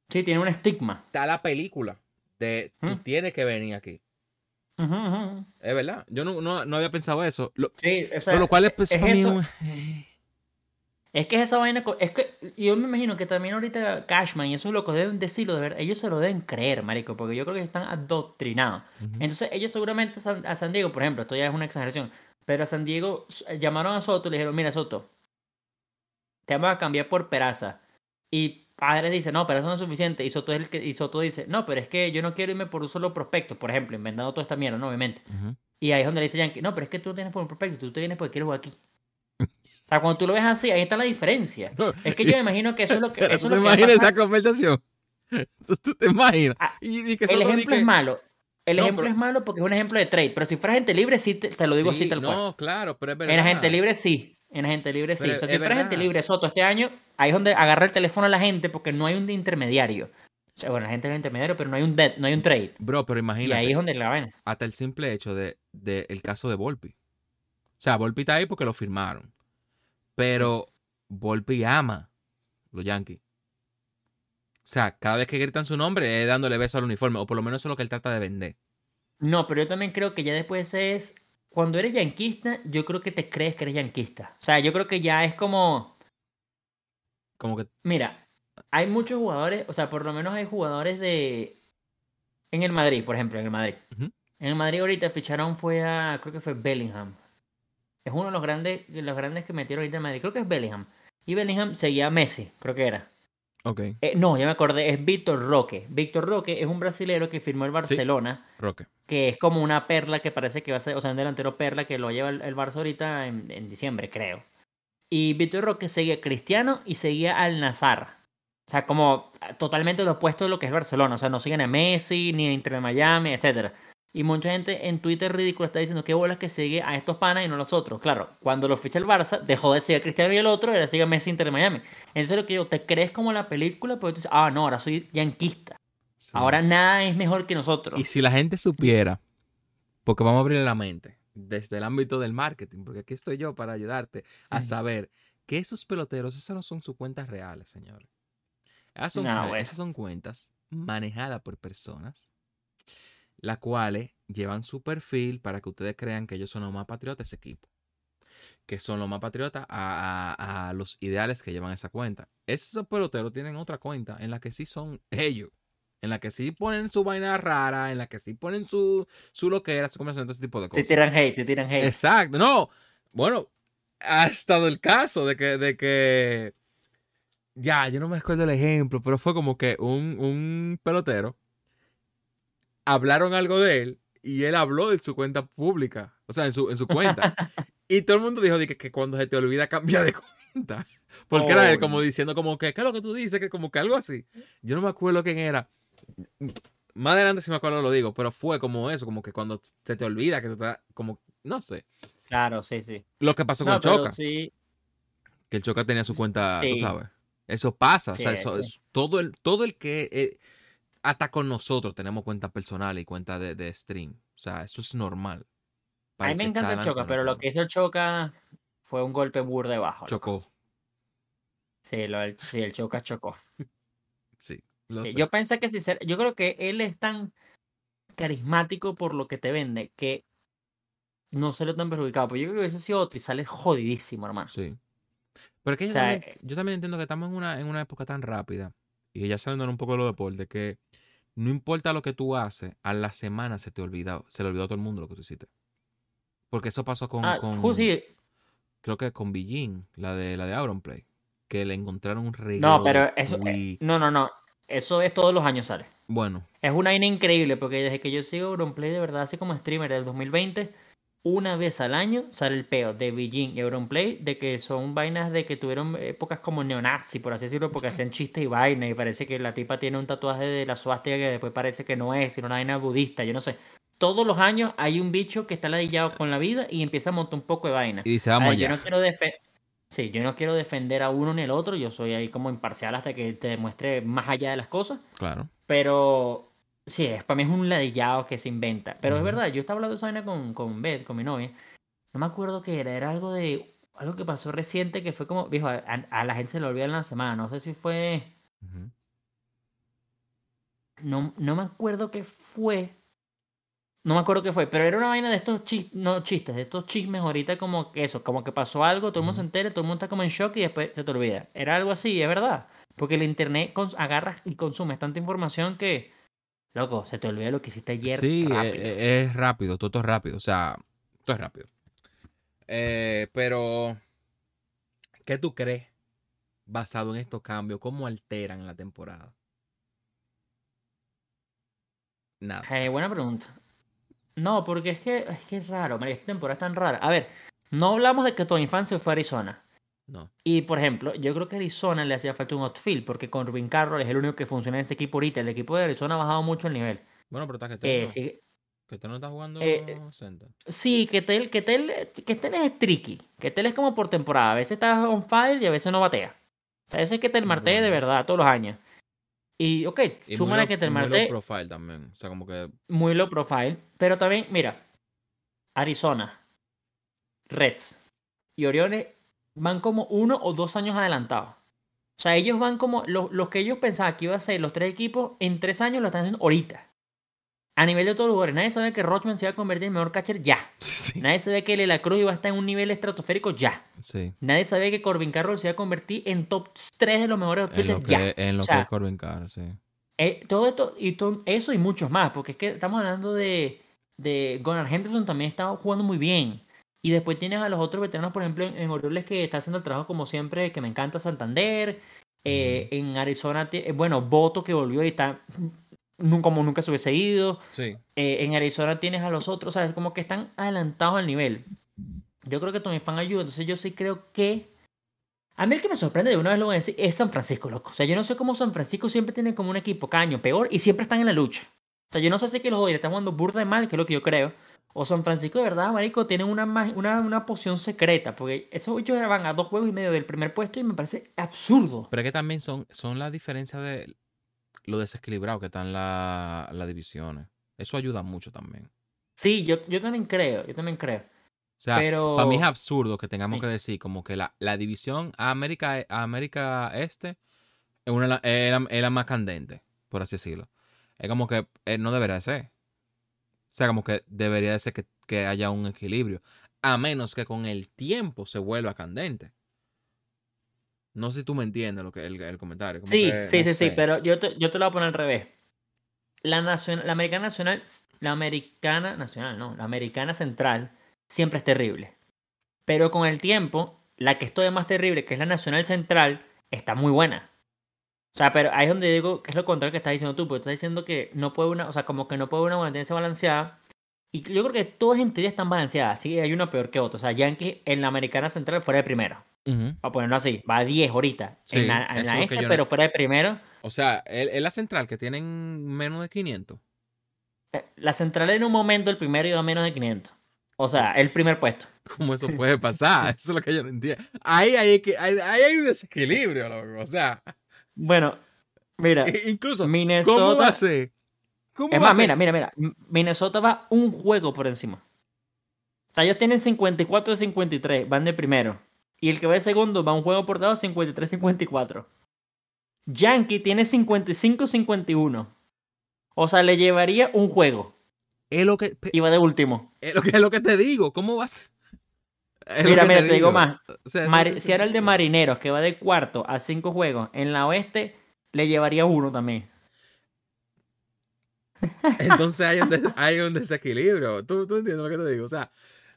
Sí, tiene un estigma. Está la película de tú ¿Mm? tienes que venir aquí. Es verdad. Yo no, no- no había pensado eso. Lo, Sí, o sea, lo cual es, es para mí eso. un- Es que es esa vaina, es que yo me imagino que también ahorita Cashman y esos locos deben decirlo de verdad, ellos se lo deben creer, marico, porque yo creo que están adoctrinados. Entonces ellos seguramente a San, a San Diego, por ejemplo, esto ya es una exageración, pero a San Diego llamaron a Soto y le dijeron, mira Soto, te vamos a cambiar por Peraza. Y Padres dice, no, Peraza no es suficiente. Y Soto, es el que, y Soto dice, no, pero es que yo no quiero irme por un solo prospecto, por ejemplo, inventando toda esta mierda, ¿no? Obviamente. Y ahí es donde le dice Yankee, no, pero es que tú no tienes por un prospecto, tú te vienes porque quieres jugar aquí. Sea, cuando tú lo ves así, ahí está la diferencia. No, Es que yo me imagino que eso es lo que, eso ¿tú es te lo que a imaginas esa conversación? ¿Tú, tú te imaginas? Ah, Y, y que El ejemplo que- es malo. El No, ejemplo pero- es malo porque es un ejemplo de trade. Pero si fuera gente libre, sí te, te lo digo Sí, así tal cual. No, claro, pero es verdad. En agente libre sí. En agente libre sí. Pero o sea, si fuera gente libre Soto este año, ahí es donde agarra el teléfono a la gente porque no hay un intermediario. O sea, bueno, la gente es intermediario, pero no hay un debt, no hay un trade. Bro, pero Y imagínate. ahí es donde la vaina. hasta el simple hecho de, de el caso de Volpi. O sea, Volpi está ahí porque lo firmaron. Pero Volpi ama los Yankees. O sea, cada vez que gritan su nombre es dándole beso al uniforme. O por lo menos eso es lo que él trata de vender. No, pero yo también creo que ya después es. Cuando eres yanquista, yo creo que te crees que eres yanquista. O sea, yo creo que ya es como. Como que. Mira, hay muchos jugadores, o sea, por lo menos hay jugadores de. En el Madrid, por ejemplo, en el Madrid. En el Madrid ahorita ficharon fue a. Creo que fue Bellingham. Es uno de los grandes, de los grandes que metieron ahorita en Madrid. Creo que es Bellingham. Y Bellingham seguía a Messi, creo que era. Ok, Eh, no, ya me acordé, es Víctor Roque. Víctor Roque es un brasilero que firmó el Barcelona, Roque. que es como una perla que parece que va a ser, o sea, un delantero perla que lo lleva el, el Barça ahorita en, en diciembre, creo. Y Víctor Roque seguía a Cristiano y seguía al Nazar. O sea, como totalmente lo opuesto de lo que es Barcelona. O sea, no siguen a Messi, ni a Inter de Miami, etcétera. Y mucha gente en Twitter ridículo está diciendo qué bolas que sigue a estos panas y no a los otros. Claro, cuando lo ficha el Barça, dejó de seguir a Cristiano y el otro, ahora sigue a Messi Inter de Miami. Entonces lo que yo, te crees como la película, pero tú dices, ah, no, ahora soy yanquista. Sí. Ahora nada es mejor que nosotros. Y si la gente supiera, porque vamos a abrir la mente desde el ámbito del marketing, porque aquí estoy yo para ayudarte a saber que esos peloteros, esas no son sus cuentas reales, señores. Esas son, No, esas son cuentas manejadas por personas, las cuales llevan su perfil para que ustedes crean que ellos son los más patriotas de ese equipo. Que son los más patriotas a, a- a los ideales que llevan esa cuenta. Esos peloteros tienen otra cuenta en la que sí son ellos. En la que sí ponen su vaina rara, en la que sí ponen su, su loquera, su conversación, todo ese tipo de Se cosas. tiran hate, se tiran hate. Exacto, no. Bueno, ha estado el caso de que, de que. Ya, yo no me acuerdo el ejemplo, pero fue como que un, un pelotero. Hablaron algo de él y él habló de su cuenta pública. O sea, en su, en su cuenta. y todo el mundo dijo de que, que cuando se te olvida cambia de cuenta. Porque era él Oh, como diciendo como que, ¿qué es lo que tú dices? Que como que algo así. Yo no me acuerdo quién era. Más adelante si me acuerdo lo digo, pero fue como eso, como que cuando se te olvida que tú estás, como, no sé. Claro, sí, sí. Lo que pasó No, con Choca, sí. que el Choca tenía su cuenta, tú Sí. sabes. Eso pasa, Sí, o sea, eso, sí. es todo el, todo el que, eh, hasta con nosotros tenemos cuenta personal y cuenta de, de stream. O sea, eso es normal. A mí el me encanta el Choca, pero lo que hizo el Choca fue un golpe burda de bajo. loco. Chocó, Sí, lo del- sí, el Choca chocó. sí. Lo Sí, sé. yo pensé que si yo creo que él es tan carismático por lo que te vende que no salió tan perjudicado. Pero yo creo que hubiese sido otro y sale jodidísimo, hermano. Sí. Pero es que O yo, sea, también, eh, yo también entiendo que estamos en una, en una época tan rápida, y ya saliendo un poco de los deportes, que no importa lo que tú haces, a la semana se te olvida, se le olvidó a todo el mundo lo que tú hiciste. Porque eso pasó con, Ah, con creo que con Billin, la de la de Auronplay, que le encontraron un reguero no, pero eso, eh, no, no, no. Eso es todos los años sale. Bueno, Es una vaina increíble porque desde que yo sigo Auronplay de verdad, así como streamer del 2020, una vez al año sale el peo de Beijing y Auronplay de que son vainas de que tuvieron épocas como neonazi, por así decirlo, porque hacían chistes y vainas y parece que la tipa tiene un tatuaje de la suástica que después parece que no es, sino una vaina budista, yo no sé. Todos los años hay un bicho que está ladillado con la vida y empieza a montar un poco de vaina. y dice, vamos ver, yo no quiero Sí, yo no quiero defender a uno ni al otro, yo soy ahí como imparcial hasta que te demuestre más allá de las cosas. Claro. Pero sí, es, para mí es un ladillado que se inventa. Pero es verdad, yo estaba hablando de esa vaina con, con Beth, con mi novia. No me acuerdo qué era, era algo de. Algo que pasó reciente que fue como. Viejo, a, la gente se le olvida en la semana. No sé si fue. No, no me acuerdo qué fue. No me acuerdo qué fue, pero era una vaina de estos chistes, no chistes, de estos chismes ahorita como que eso, como que pasó algo, todo el mundo se entera, todo el mundo está como en shock y después se te olvida. Era algo así, es verdad. Porque el internet cons- agarra y consume tanta información que, loco, se te olvida lo que hiciste ayer Sí, e- rápido. e- es rápido, todo, todo es rápido, o sea, todo es rápido. Eh, pero, ¿qué tú crees basado en estos cambios? ¿Cómo alteran la temporada? Nada. Eh, buena pregunta. No, porque es que es que es raro, María, esta temporada es tan rara. A ver, no hablamos de que Fan se fue a Arizona. No. Y por ejemplo, yo creo que a Arizona le hacía falta un outfield, porque con Rubin Carroll es el único que funciona en ese equipo ahorita. El equipo de Arizona ha bajado mucho el nivel. Bueno, pero está que Eh, no. Que no está jugando Eh, center. sí, que Tel, que Tel, que Tel es tricky. Que Tel es como por temporada. A veces está on fire y a veces no batea. O sea, ese es que Tel Marte de Bueno. verdad, todos los años. Y, ok, súmale que Tel y muy low Marte profile también. O sea, como que. muy low profile. Pero también, mira, Arizona, Reds y Orioles van como uno o dos años adelantados. O sea, ellos van como lo- los que ellos pensaban que iba a ser los tres equipos en tres años lo están haciendo ahorita. A nivel de todos los lugares. Nadie sabe que Rochman se iba a convertir en mejor catcher ya. Sí. Nadie sabe que Lela Cruz iba a estar en un nivel estratosférico ya. Sí. Nadie sabía que Corbin Carroll se iba a convertir en top 3 de los mejores lo outfielders ya. en lo O sea, que es Corbin Carr, sí. eh, todo esto, y to- eso y muchos más, porque es que estamos hablando de, de Gunnar Henderson también está jugando muy bien. Y después tienes a los otros veteranos, por ejemplo, en, en Orioles que está haciendo el trabajo como siempre, que me encanta Santander. Eh, En Arizona, eh, bueno, Boto que volvió y está como nunca se hubiese ido. Sí. Eh, en Arizona tienes a los otros, ¿sabes? Como que están adelantados al nivel. Yo creo que Tommy Fan ayuda, entonces yo sí creo que... A mí el que me sorprende, de una vez lo voy a decir, es San Francisco, loco. O sea, yo no sé cómo San Francisco siempre tiene como un equipo caño, peor, y siempre están en la lucha. O sea, yo no sé si que los Dodgers están jugando burda de mal, que es lo que yo creo. O San Francisco, de verdad, marico, tienen una, una, una poción secreta. Porque esos ellos van a dos juegos y medio del primer puesto y me parece absurdo. Pero es que también son, son las diferencias de lo desequilibrado que están la- las divisiones. Eso ayuda mucho también. Sí, yo, yo también creo, yo también creo. O sea, Pero... para mí es absurdo que tengamos Sí. que decir como que la, la división a América, a América Este es, una, la- es la, es la más candente, por así decirlo. Es como que eh, no debería de ser. O sea, como que debería de ser que, que haya un equilibrio. A menos que con el tiempo se vuelva candente. No sé si tú me entiendes lo que el, el comentario. como Sí, que, sí, no sí, sí, pero yo te, yo te lo voy a poner al revés. La, nacion- la americana nacional, la americana nacional, no, la americana central siempre es terrible. Pero con el tiempo, la que estoy más terrible, que es la nacional central, está muy buena. O sea, pero ahí es donde digo que es lo contrario que estás diciendo tú, porque estás diciendo que no puede una, o sea, como que no puede una tendencia balanceada. Y yo creo que todas en teoría están balanceadas, sí, hay una peor que otra. O sea, Yankee en la americana central fuera de primero. Ujú. a ponerlo así, va a 10 ahorita Sí, en la, en la este, no- pero fuera de primero. O sea, es la central que tienen menos de 500. Eh, La central en un momento el primero iba a menos de 500. O sea, el primer puesto. ¿Cómo eso puede pasar? Eso es lo que yo no entiendo. Ahí hay, que, ahí, ahí hay un desequilibrio, loco. O sea, Bueno, mira, e- incluso, ¿cómo Minnesota. a ser? ¿Cómo Es va a más, ser? mira, mira, mira. Minnesota va un juego por encima. O sea, ellos tienen 54 de 53, van de primero. Y el que va de segundo va un juego por dado 53-54. Yankee tiene 55-51. O sea, le llevaría un juego. Es lo que, Y va de último. es lo que, es lo que te digo. ¿Cómo vas? Mira, mira, te digo más. O sea, si era el de. Marineros, que va de cuarto a cinco juegos, en la oeste le llevaría uno también. Entonces hay un, des- hay un desequilibrio. ¿Tú, tú entiendes lo que te digo? O sea,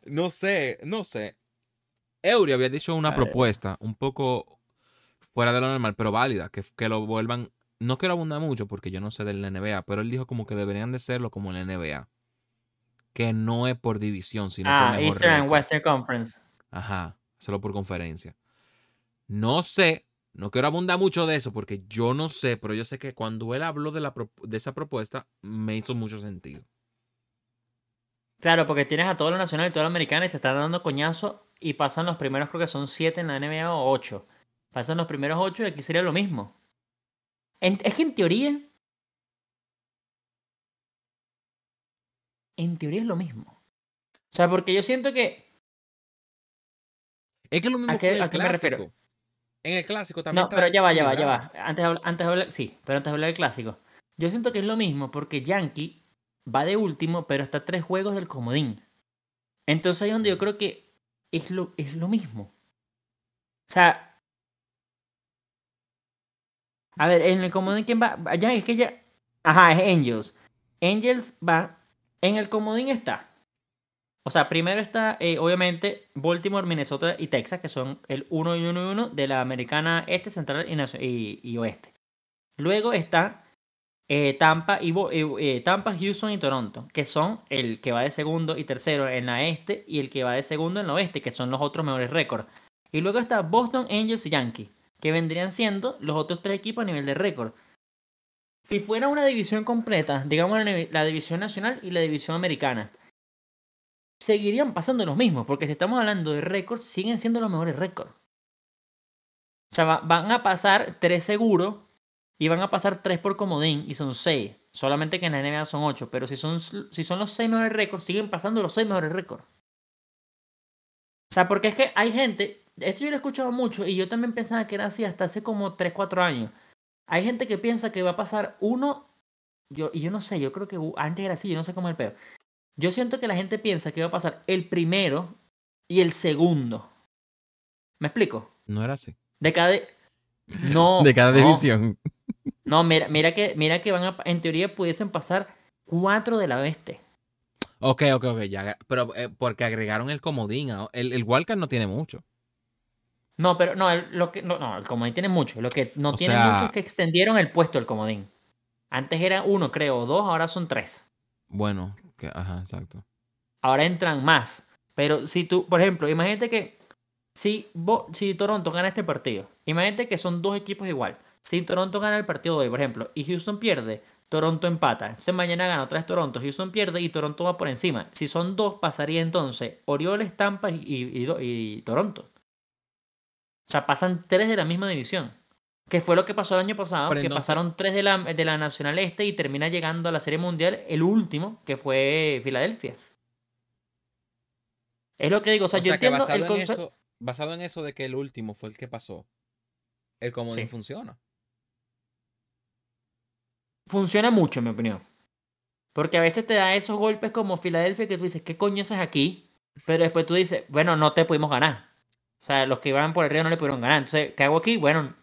no sé, no sé. Eury había dicho una propuesta un poco fuera de lo normal, pero válida, que, que lo vuelvan. No quiero abundar mucho porque yo no sé del NBA, pero él dijo como que deberían de serlo como en la NBA. Que no es por división, sino por Ah, mejor Eastern and. Western Conference. Ajá, hacerlo por conferencia. No sé, no quiero abundar mucho de eso porque yo no sé, pero yo sé que cuando él habló de, esa propuesta me hizo mucho sentido. Claro, porque tienes a todo lo nacional y todo lo americano y se están dando coñazo y pasan los primeros, creo que son siete en la NBA o ocho. Pasan los primeros ocho y aquí sería lo mismo. En- es que en teoría. En teoría es lo mismo. O sea, porque yo siento que. Es que es lo mismo ¿A qué- con el a qué me refiero? clásico. En el clásico también No, pero ya va, ya va, ya va. Antes, antes hablar, sí, pero antes de hablar del clásico. Yo siento que es lo mismo porque Yankee va de último, pero está a tres juegos del comodín. Entonces ahí es donde yo creo que es lo, es lo mismo. O sea. A ver, en el comodín, ¿quién va? Ya es que ya. Ajá, es Angels. Angels va. En el comodín está. O sea, primero está, eh, obviamente, Baltimore, Minnesota y Texas, que son el 1 y 1 y 1 de la americana este, central y, oeste. Luego está eh, Tampa, y, eh, Tampa, Houston y Toronto, que son el que va de segundo y tercero en la este y el que va de segundo en la oeste, que son los otros mejores récords. Y luego está Boston, Angels y Yankees, que vendrían siendo los otros tres equipos a nivel de récord. Si fuera una división completa, digamos la división nacional y la división americana, seguirían pasando los mismos, porque si estamos hablando de récords, siguen siendo los mejores récords. O sea, van a pasar tres seguros y van a pasar tres por comodín y son seis. Solamente que en la NBA son ocho, pero si son, si son los seis mejores récords, siguen pasando los seis mejores récords. O sea, porque es que hay gente, esto yo lo he escuchado mucho y yo también pensaba que era así hasta hace como 3, 4 años. Hay gente que piensa que va a pasar uno, yo, y yo no sé, yo creo que antes era así, yo no sé cómo es el peor. Yo siento que la gente piensa que va a pasar el primero y el segundo. ¿Me explico? No era así. De cada. No. de cada división. No, mira, mira que, mira que van a, en teoría pudiesen pasar cuatro de la oeste. Ok, ok, ok, ya. Pero eh, porque agregaron el comodín. El, el Wildcard no tiene mucho. No, pero no, el, lo que, no, el comodín tiene mucho. Lo que no tiene mucho es que extendieron el puesto del comodín. Antes era uno, creo, o dos, ahora son tres. Bueno, ajá, exacto. Ahora entran más. Pero si tú, por ejemplo, imagínate que si, si Toronto gana este partido, imagínate que son dos equipos igual. Si Toronto gana el partido de hoy, por ejemplo, y Houston pierde, Toronto empata. Entonces mañana gana otra vez Toronto, Houston pierde y Toronto va por encima. Si son dos, pasaría entonces Orioles, Tampa y, y, Toronto. O sea, pasan tres de la misma división. Que fue lo que pasó el año pasado, que pasaron tres de la, de la Nacional Este y termina llegando a la Serie Mundial el último, que fue Filadelfia. Es lo que digo, o sea, yo entiendo basado el. En eso, basado en eso de que el último fue el que pasó, el comodín funciona. Funciona mucho, en mi opinión. Porque a veces te da esos golpes como Filadelfia que tú dices, ¿qué coño haces aquí? Pero después tú dices, bueno, no te pudimos ganar. O sea, los que iban por el río no le pudieron ganar. Entonces, ¿qué hago aquí? Bueno,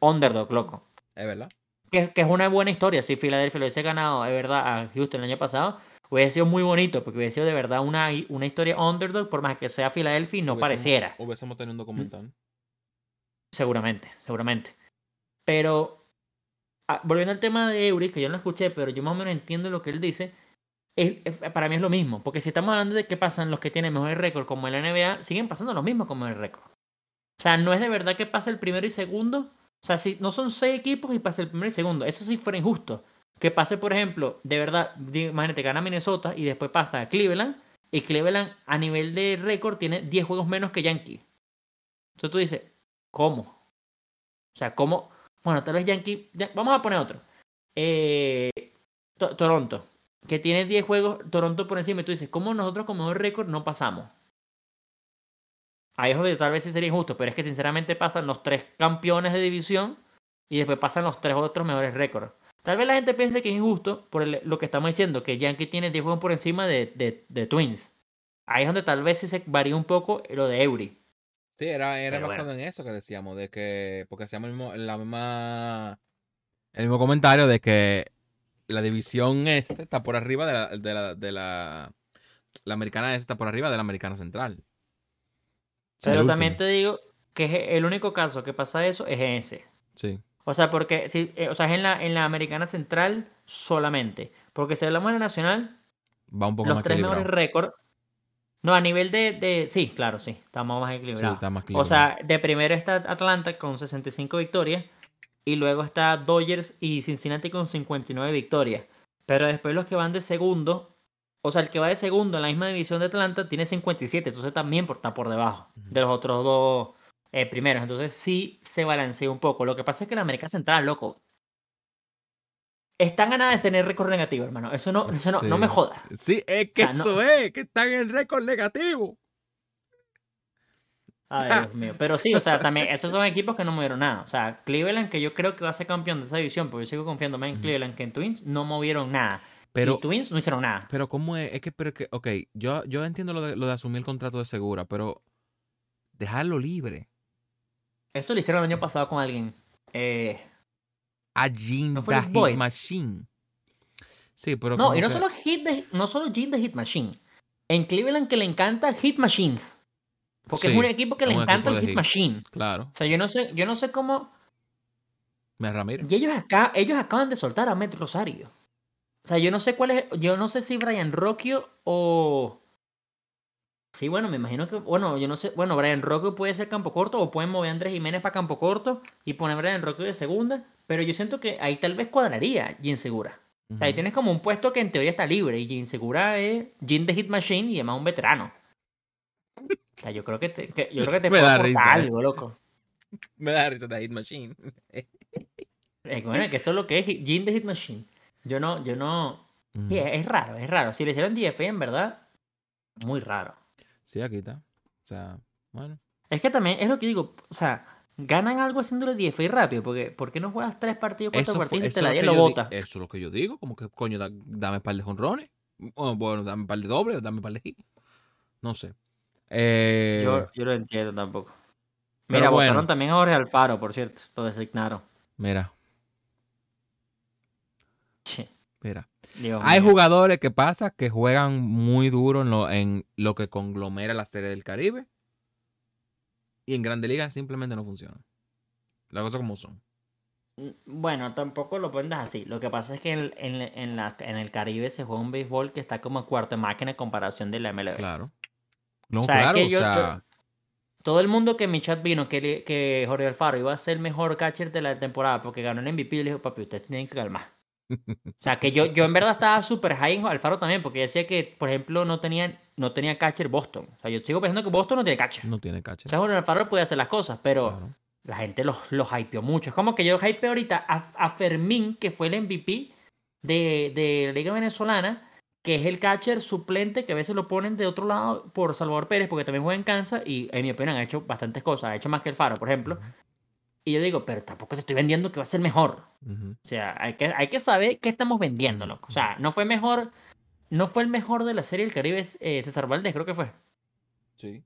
underdog, loco. Es verdad. Que, es una buena historia. Si Filadelfia lo hubiese ganado, de verdad, a Houston el año pasado, hubiese sido muy bonito, porque hubiese sido de verdad una, una historia underdog, por más que sea Filadelfia y no pareciera. Hubiésemos tenido un documental. Seguramente, seguramente. Pero, ah, volviendo al tema de Eury, que yo no lo escuché, pero yo más o menos entiendo lo que él dice. para mí es lo mismo, porque si estamos hablando de qué pasan los que tienen mejores récord como en la NBA, siguen pasando los mismos como el récord. O sea, no es de verdad que pase el primero y segundo, o sea, si no son seis equipos y pasa el primero y segundo, eso sí fuera injusto. Que pase, por ejemplo, de verdad, imagínate, gana Minnesota y después pasa a Cleveland. Y Cleveland a nivel de récord tiene 10 juegos menos que Yankee. Entonces tú dices, ¿cómo? O sea, ¿cómo? Bueno, tal vez Yankee. vamos a poner otro. Eh, Toronto, que tiene 10 juegos, Toronto por encima. Y tú dices, ¿cómo nosotros como mejor récord no pasamos? Ahí es donde tal vez sí sería injusto, pero es que sinceramente pasan los tres campeones de división y después pasan los tres otros mejores récords. Tal vez la gente piense que es injusto por lo que estamos diciendo, que Yankee tiene 10 juegos por encima de, de, Twins. Ahí es donde tal vez sí se varía un poco lo de Eury. Sí, era, era basado en eso que decíamos, de que, porque hacíamos el mismo, la misma, el mismo comentario de que la división este está por arriba de la, de la, de la, la americana este está por arriba de la americana central. Pero también te digo que el único caso que pasa eso es ese. Sí. O sea, porque si, eh, o sea, es en la, en la americana central solamente. Porque si hablamos de la nacional, Va un poco los tres mejores récords. No, a nivel de, de, Sí, claro, sí. Estamos más equilibrados. Sí, está más equilibrado. O sea, de primero está Atlanta con 65 victorias. Y luego está Dodgers y Cincinnati con 59 victorias. Pero después los que van de segundo o sea, el que va de segundo en la misma división de Atlanta tiene 57, entonces también está por debajo de los otros dos eh, primeros. Entonces sí se balancea un poco. Lo que pasa es que la América Central, loco, están ganadas de tener récord negativo, hermano. Eso no, eso no, me joda. Sí, es que eso es, que están en récord negativo. Ay, Dios mío. Pero sí, o sea, también esos son equipos que no movieron nada. O sea, Cleveland, que yo creo que va a ser campeón de esa división, porque yo sigo confiando más en. Cleveland que en Twins, no movieron nada. Pero, y Twins no hicieron nada. pero ¿cómo es? Es que, pero que, ok, yo, yo entiendo lo de, lo de asumir el contrato de segura, pero dejarlo libre. Esto lo hicieron el año pasado con alguien. Eh, A Jean ¿No the Hit? Machine. Sí, pero no, y no que- solo Hit de, no solo Gene de Hit Machine. En Cleveland que le encanta Hit Machines. Porque Sí, es un equipo que le encanta el Hit hit. Machine. Claro, O sea, yo no sé, yo no sé cómo. me Ramírez. Y ellos acá, ellos acaban de soltar a Met Rosario. O sea, yo no sé cuál es. Yo no sé si Brian Rocchio o. Sí, bueno, me imagino que. Bueno, yo no sé. Bueno, Brian Rocchio puede ser campo corto o pueden mover a Andrés Jiménez para campo corto y poner a Brian Rocchio de segunda. Pero yo siento que ahí tal vez cuadraría Jin Segura. O sea, ahí tienes como un puesto que en teoría está libre y Jin Segura es Jin de Hit Machine y además un veterano. O sea, yo creo que te, que- yo creo que te da aportar risa, algo, loco. Me da risa de Hit Machine. Bueno, que esto es lo que es Jin de Hit Machine. Yo no, yo no. Sí, es, es raro, es raro. Si le hicieron DFA, en verdad, muy raro. Sí, aquí está. O sea, bueno. Es que también es lo que digo, o sea, ganan algo haciéndole DFA rápido, porque ¿por qué no juegas tres partidos, cuatro Eso, fue- partidos y te la que lo yo di- bota? eso es lo que yo digo. Como que, coño, da- dame un par de jonrones. Bueno, dame un par de dobles, dame un par de hits. No sé. Eh, Yo, yo lo entiendo tampoco. Mira, bueno. votaron también a Jorge Alfaro, por cierto, lo designaron. Mira, mira. Dios Hay mío. jugadores que pasa que juegan muy duro en lo, en lo que conglomera la serie del Caribe. Y en Grande Liga simplemente no funcionan. Las cosas como son. Bueno, tampoco lo pones así. Lo que pasa es que en, en- en la- en el Caribe se juega un béisbol que está como cuarta máquina en comparación de la MLB. Claro. No, O sea, es claro. o sea, Todo el mundo que en mi chat vino que, que Jorge Alfaro iba a ser el mejor catcher de la temporada porque ganó el MVP, le dijo, papi, ustedes tienen que calmar. O sea, que yo, yo en verdad estaba súper high en Alfaro también, porque decía que, por ejemplo, no tenía, no tenía catcher Boston. O sea, yo sigo pensando que Boston no tiene catcher. no tiene caché. O sea, Jorge Alfaro puede hacer las cosas, pero Claro. la gente los, los hypeó mucho. Es como que yo hypeo ahorita a, a Fermín, que fue el MVP de, de la Liga Venezolana, que es el catcher suplente que a veces lo ponen de otro lado por Salvador Pérez, porque también juega en Kansas y en mi opinión ha hecho bastantes cosas, ha hecho más que el Faro, por ejemplo. Y yo digo, pero tampoco te estoy vendiendo que va a ser mejor. O sea, hay que, hay que saber qué estamos vendiendo, loco. O sea, no fue mejor, no fue el mejor de la serie del Caribe, eh, César Valdés, creo que fue. Sí.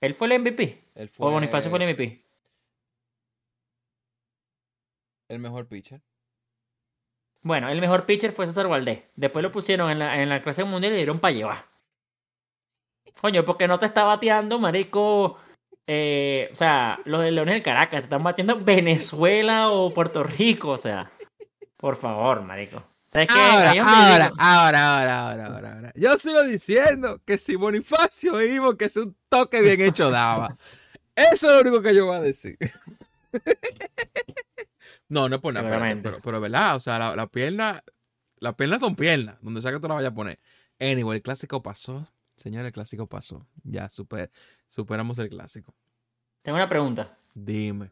Él fue el MVP. Él O Bonifacio fue el MVP. el mejor pitcher. Bueno, el mejor pitcher fue César Valdés. Después lo pusieron en la, en la clase mundial y le dieron para llevar. Coño, porque no te está bateando, marico. Eh, o sea, los de Leones del Caracas están bateando Venezuela o Puerto Rico. O sea, por favor, marico. O sea, es que Ahora, ahora, ahora, ahora, ahora, ahora, ahora. Yo sigo diciendo que si Bonifacio vimos que es un toque bien hecho daba. Eso es lo único que yo voy a decir. no, no es por nada, pero, pero verdad, o sea, la, la pierna, las piernas son piernas, donde sea que tú la vayas a poner. Anyway, el clásico pasó. Señor, el clásico pasó. Ya, super, superamos el clásico. Tengo una pregunta. Dime.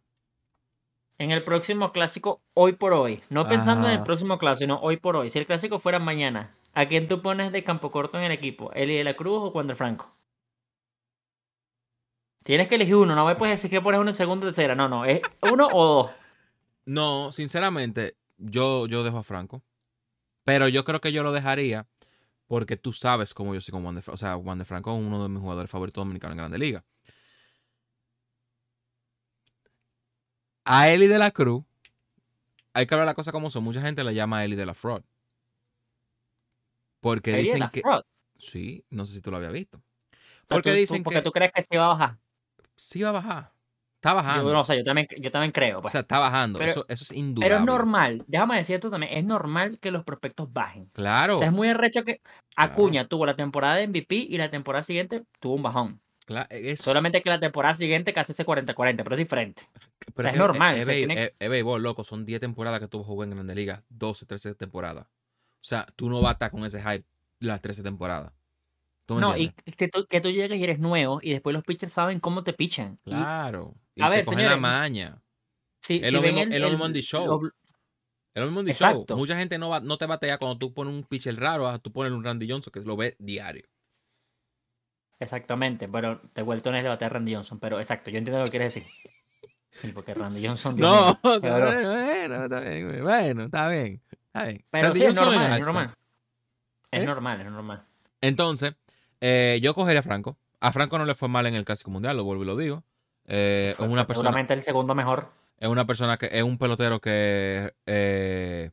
En el próximo clásico, hoy por hoy, no pensando en el próximo clásico, sino hoy por hoy, si el clásico fuera mañana, ¿a quién tú pones de campo corto en el equipo? ¿Eli de la Cruz o Wander Franco? Tienes que elegir uno, no me puedes decir que pones uno en segunda o tercera, no, no, es uno o dos. No, sinceramente, yo, yo dejo a Franco. Pero yo creo que yo lo dejaría porque tú sabes cómo yo soy con Juan de Franco. O sea, Juan de Franco es uno de mis jugadores favoritos dominicanos en Grande Liga. A Eli de la Cruz, hay que hablar las cosas como son. Mucha gente le llama a Eli de la Fraud. Porque Eli de dicen la que. Fraud. Sí, no sé si tú lo habías visto. O sea, Porque tú- tú- dicen porque que tú crees que se va a bajar. sí va a bajar. Está bajando. Yo, no, o sea, yo también, yo también creo. o pues. sea, está bajando. Pero- eso, eso es indudable. Pero es normal, déjame decir esto también, es normal que los prospectos bajen. Claro. O sea, es muy arrecho que Claro. Acuña tuvo la temporada de MVP y la temporada siguiente tuvo un bajón. claro, es- Solamente que la temporada siguiente casi hace 40-40, pero es diferente. Pero sea, es que normal, Es, o sea, béis- tiene- es- es béisbol, loco. Son 10 temporadas que tú jugó en Grande Liga. 12, 13 temporadas. O sea, tú no vas a estar con ese hype las 13 temporadas. ¿Tú No, y entiendes? que tú, que tú llegues y eres nuevo y después los pitchers saben cómo te pichan. Y Claro. Y a te ver, cogen la señores, maña. es si lo ven mismo- el- el- The Show. lo. Mucha gente no, va, no te batea cuando tú pones un pitcher raro. a tú pones un Randy Johnson que lo ves diario. Exactamente, pero de vuelto le batea a Randy Johnson, pero exacto, yo entiendo lo que quieres decir. Sí, porque Randy Johnson. No, o sea, bueno, bueno, está bien, bueno, está bien. Está bien. Pero sí, es normal, es normal. Es ¿Eh? normal, es normal. Entonces, eh, yo cogería a Franco. A Franco no le fue mal en el Clásico Mundial, lo vuelvo y lo digo. Eh, es una persona, Seguramente el segundo mejor. es una persona que es un pelotero que eh,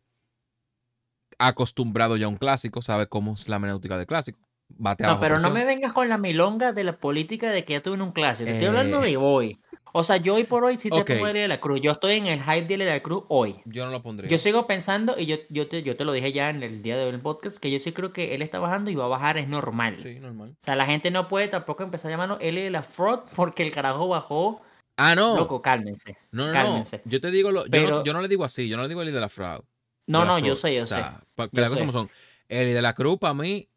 ha acostumbrado ya a un clásico, sabe cómo es la menéutica del clásico. No, pero no presión. me vengas con la milonga de la política de que ya tuve un clásico. Estoy Eh. hablando de hoy. O sea, yo hoy por hoy sí te Ok. pongo el de la Cruz. Yo estoy en el hype de la Cruz hoy. Yo no lo pondría. Yo sigo pensando, y yo, yo, te, yo te lo dije ya en el día de hoy en el podcast, que yo sí creo que él está bajando y va a bajar, es normal. Sí, normal. O sea, la gente no puede tampoco empezar a llamarlo L de la fraud porque el carajo bajó. Ah, no. Loco, cálmense. no, no, no. cálmense. Yo te digo, lo, yo, Pero- no, yo no le digo así, yo no le digo el de la fraude. No, la no, yo fraud. sé, yo O sé. sea, que Yo las cosas sé. como son. El de la cruz para mí.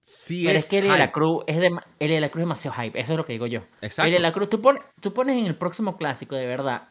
Sí Pero es, es que el de la. Cruz es de, el de la Cruz es demasiado hype, eso es lo que digo yo. Exacto. El de la Cruz, tú pones, tú pones en el próximo clásico, de verdad,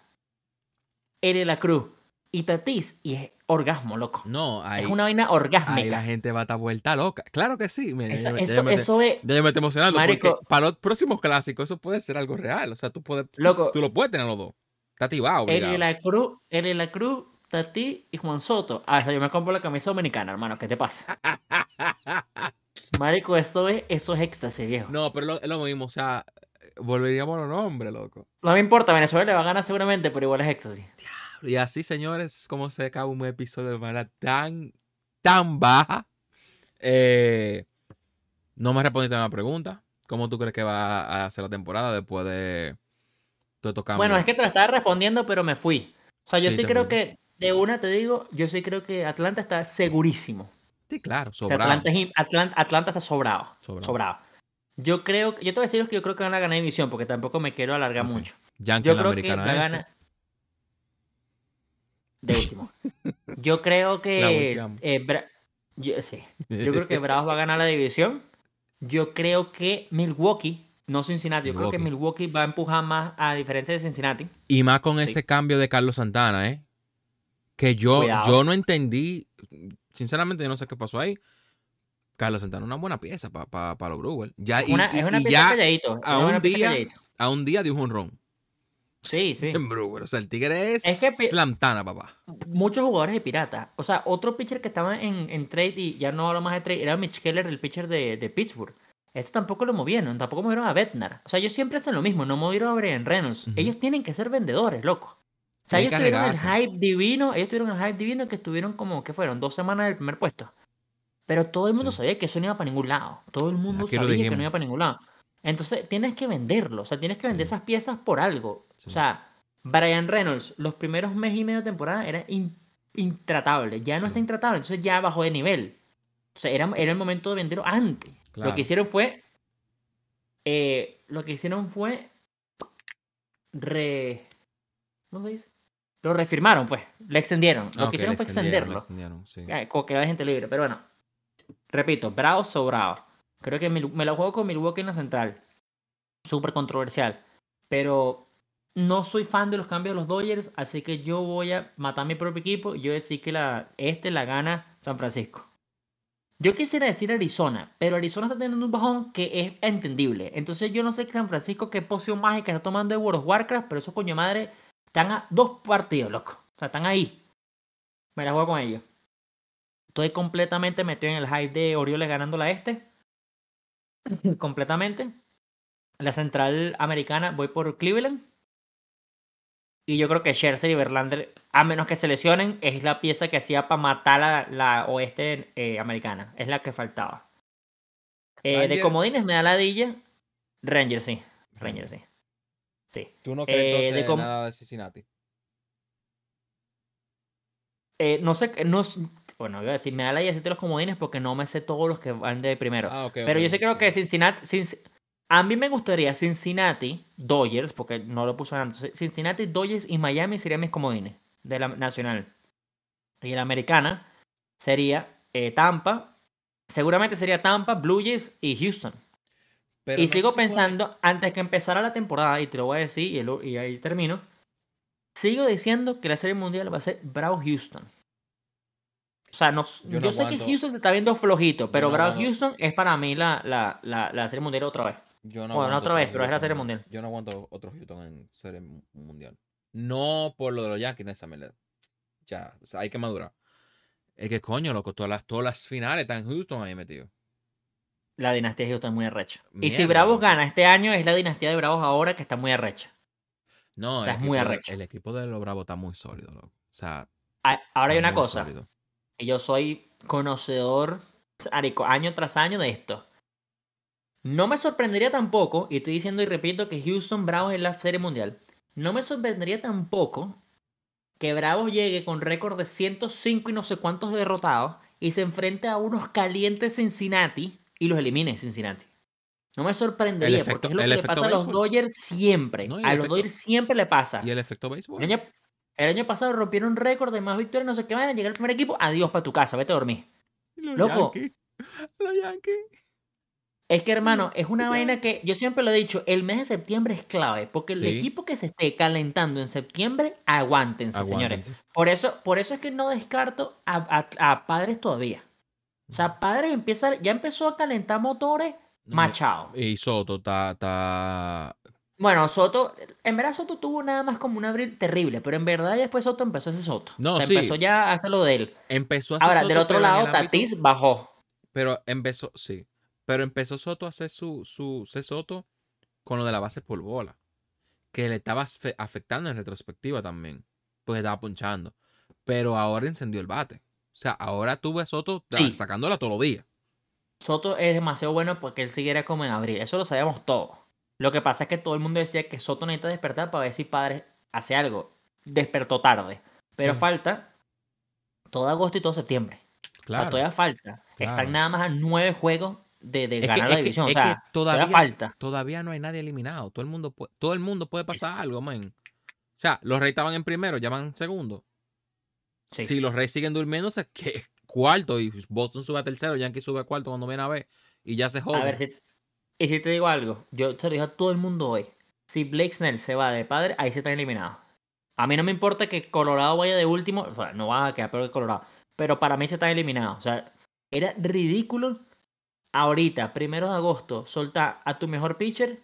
el de la Cruz y Tatis y es orgasmo, loco. No, ahí, es una vaina ahí la orgásmica. gente va a estar vuelta loca. Claro que sí. Eso, me- eso, me, eso es, ya me estoy emocionando. Marico. Porque para los próximos clásicos eso puede ser algo real. O sea, tú puedes. loco, Tú lo puedes tener los dos. Está tibado, el de la Cruz, el de la Cruz, Tatis y Juan Soto. Ah, yo me compro la camisa dominicana, hermano, ¿qué te pasa? Marico, eso es, eso es éxtasis, viejo. No, pero lo- es lo mismo. O sea, volveríamos a los nombres, loco. No me importa, Venezuela le va a ganar seguramente, pero igual es éxtasis. Y así, señores, es como se acaba un episodio de manera tan, tan baja. Eh, no me respondiste a una pregunta. ¿Cómo tú crees que va a ser la temporada después de todo cambios? Bueno, es que te la estaba respondiendo, pero me fui. O sea, yo Sí, creo que, de una te digo, yo sí creo que Atlanta está segurísimo. Sí, claro, sobrado. Atlanta, es Atlanta está sobrado, Sobrado. sobrado. Yo creo, yo te voy a decir que yo creo que van a ganar división, porque tampoco me quiero alargar mucho. Yankee Yo creo que americana la este. gana. De último. Yo creo La que. eh, Bra- yo, sí. Yo creo que Bravos va a ganar la división. Yo creo que Milwaukee, no Cincinnati, yo creo que Milwaukee. Milwaukee va a empujar más a diferencia de Cincinnati. Y más con Sí. ese cambio de Carlos Santana, ¿eh? Que yo, Cuidado. yo no entendí. Sinceramente, yo no sé qué pasó ahí. Carlos Santana, una buena pieza para los Brewers. Ya, y, Una- y- es una y pieza ya calladito. a un día- calladito. a un día de un honrón. Sí, sí. En Brewer. O sea, el tigre es, Es que Slamtana, papá. muchos jugadores de pirata. O sea, otro pitcher que estaba en, en trade y ya no hablo más de trade era Mitch Keller, el pitcher de, de Pittsburgh. Este tampoco lo movieron, tampoco movieron a Bednar. O sea, ellos siempre hacen lo mismo, no movieron a Brian Reynolds. Ujú. Ellos tienen que ser vendedores, loco. O sea, ellos tuvieron el hype divino, ellos tuvieron el hype divino que estuvieron como, ¿qué fueron? Dos semanas del primer puesto. Pero todo el mundo Sí. sabía que eso no iba para ningún lado. Todo el mundo aquí sabía que no iba para ningún lado. Entonces, tienes que venderlo. O sea, tienes que vender Sí. esas piezas por algo. Sí. O sea, Brian Reynolds, los primeros mes y medio de temporada era in- intratable. Ya no está intratable, entonces ya bajó de nivel. O sea, era, era el momento de venderlo antes. Lo que hicieron fue. eh, lo que hicieron fue. Re. ¿Cómo se dice? Lo refirmaron, pues. Le extendieron. Lo Ah, que hicieron fue extenderlo. extendieron, sí. Eh, que gente libre. Pero bueno. Repito, bravo sobrado. Creo que me la juego con Milwaukee en la central. Súper controversial. Pero no soy fan de los cambios de los Dodgers. Así que yo voy a matar mi propio equipo. Y yo a decir que la, este la gana San Francisco. Yo quisiera decir Arizona, pero Arizona está teniendo un bajón que es entendible. Entonces yo no sé San Francisco qué poción mágica está tomando de World of Warcraft, pero esos coño madre están a dos partidos, loco. O sea, están ahí. Me la juego con ellos. Estoy completamente metido en el hype de Orioles ganando la este. completamente. La central americana voy por Cleveland. Y yo creo que Scherzer y Verlander, a menos que se lesionen, es la pieza que hacía para matar a la oeste eh, americana. Es la que faltaba. Eh, de comodines me da la dilla. Rangers, sí. Rangers, sí. Sí. ¿Tú no crees crees entonces de com- nada de Cincinnati? Eh, no sé, no, s- bueno, iba a decir, me da la idea de los comodines porque no me sé todos los que van de primero. Ah. Pero yo sí creo que Cincinnati, Cinc- a mí me gustaría Cincinnati, Dodgers, porque no lo puso antes. Cincinnati, Dodgers y Miami serían mis comodines de la nacional. Y la americana sería eh, Tampa, seguramente sería Tampa, Blue Jays y Houston. Pero y no sigo pensando, antes que empezara la temporada, y te lo voy a decir, y, el- y ahí termino, sigo diciendo que la Serie Mundial va a ser Bravo Houston. O sea, no, Yo sé que Houston se está viendo flojito, pero no Bravo aguanto- Houston es para mí la, la, la, la serie mundial otra vez. Yo no Bueno, no otra vez, pero es la Serie Mundial. Yo no aguanto otro Houston en serie mu- mundial. No por lo de los Yankees, esa mierda. Ya, o sea, hay que madurar. Es que coño, loco, todas las, todas las finales están Houston ahí metido. La dinastía de Houston es muy arrecha. y si Mierda, Bravos gana este año, es la dinastía de Bravos ahora que está muy arrecha. No, O sea, es muy arrecho. El equipo de los Bravos está muy sólido, loco. O sea, Ah, Ahora hay una cosa. sólido. yo soy conocedor año tras año de esto. No me sorprendería tampoco, y estoy diciendo y repito que Houston Bravos es la serie mundial. No me sorprendería tampoco que Bravos llegue con récord de 105 y no sé cuántos derrotados y se enfrente a unos calientes Cincinnati y los elimine Cincinnati. No me sorprendería efecto- porque es lo que le pasa a los. Dodgers siempre. No, a los Dodgers siempre le pasa. ¿Y el efecto béisbol? El año, el año pasado rompieron récord de más victorias, no sé qué van, llega el primer equipo, adiós para tu casa, vete a dormir. Los loco. Yankees. Los Yankees. Es que, hermano, es una vaina que yo siempre lo he dicho, el mes de septiembre es clave, porque el Sí. equipo que se esté calentando en septiembre, aguántense, señores. Por eso, por eso es que no descarto a, a- a padres todavía. O sea, padres empieza, ya empezó a calentar motores, machado. Y Soto está, está Bueno, Soto, en verdad Soto tuvo nada más como un abril terrible, pero en verdad después Soto empezó a hacer Soto. No, o sea, sí. empezó ya a hacer lo de él. Empezó a hacer Ahora, Soto, del otro lado, ámbito- Tatis bajó. Pero empezó, sí. Pero empezó Soto a hacer su, su ser Soto con lo de la base por bola. Que le estaba afe- afectando en retrospectiva también. Porque estaba punchando. Pero ahora encendió el bate. O sea, ahora tuve a Soto Sí. sacándola todos los días. Soto es demasiado bueno porque él siguiera como en abril. Eso lo sabíamos todos. Lo que pasa es que todo el mundo decía que Soto necesita despertar para ver si Padres hace algo. Despertó tarde. Pero Sí. falta todo agosto y todo septiembre. O sea, Claro. todavía falta. claro. Están nada más a nueve juegos de, de que- ganar es la que- división. es o sea, que todavía, todavía, falta. todavía no hay nadie eliminado. Todo el mundo puede, todo el mundo puede pasar algo, man. O sea, los Reyes estaban en primero, ya van en segundo. Sí. Si los Reyes siguen durmiéndose, que cuarto y Boston sube a tercero, Yankee sube a cuarto cuando viene a ver y ya se joden. A ver, si, y si te digo algo, yo te lo dije a todo el mundo hoy. Si Blake Snell se va de padre, ahí se están eliminados. A mí no me importa que Colorado vaya de último, o sea, no va a quedar peor que Colorado, pero para mí se están eliminados. O sea, era ridículo ahorita, primero de agosto, soltar a tu mejor pitcher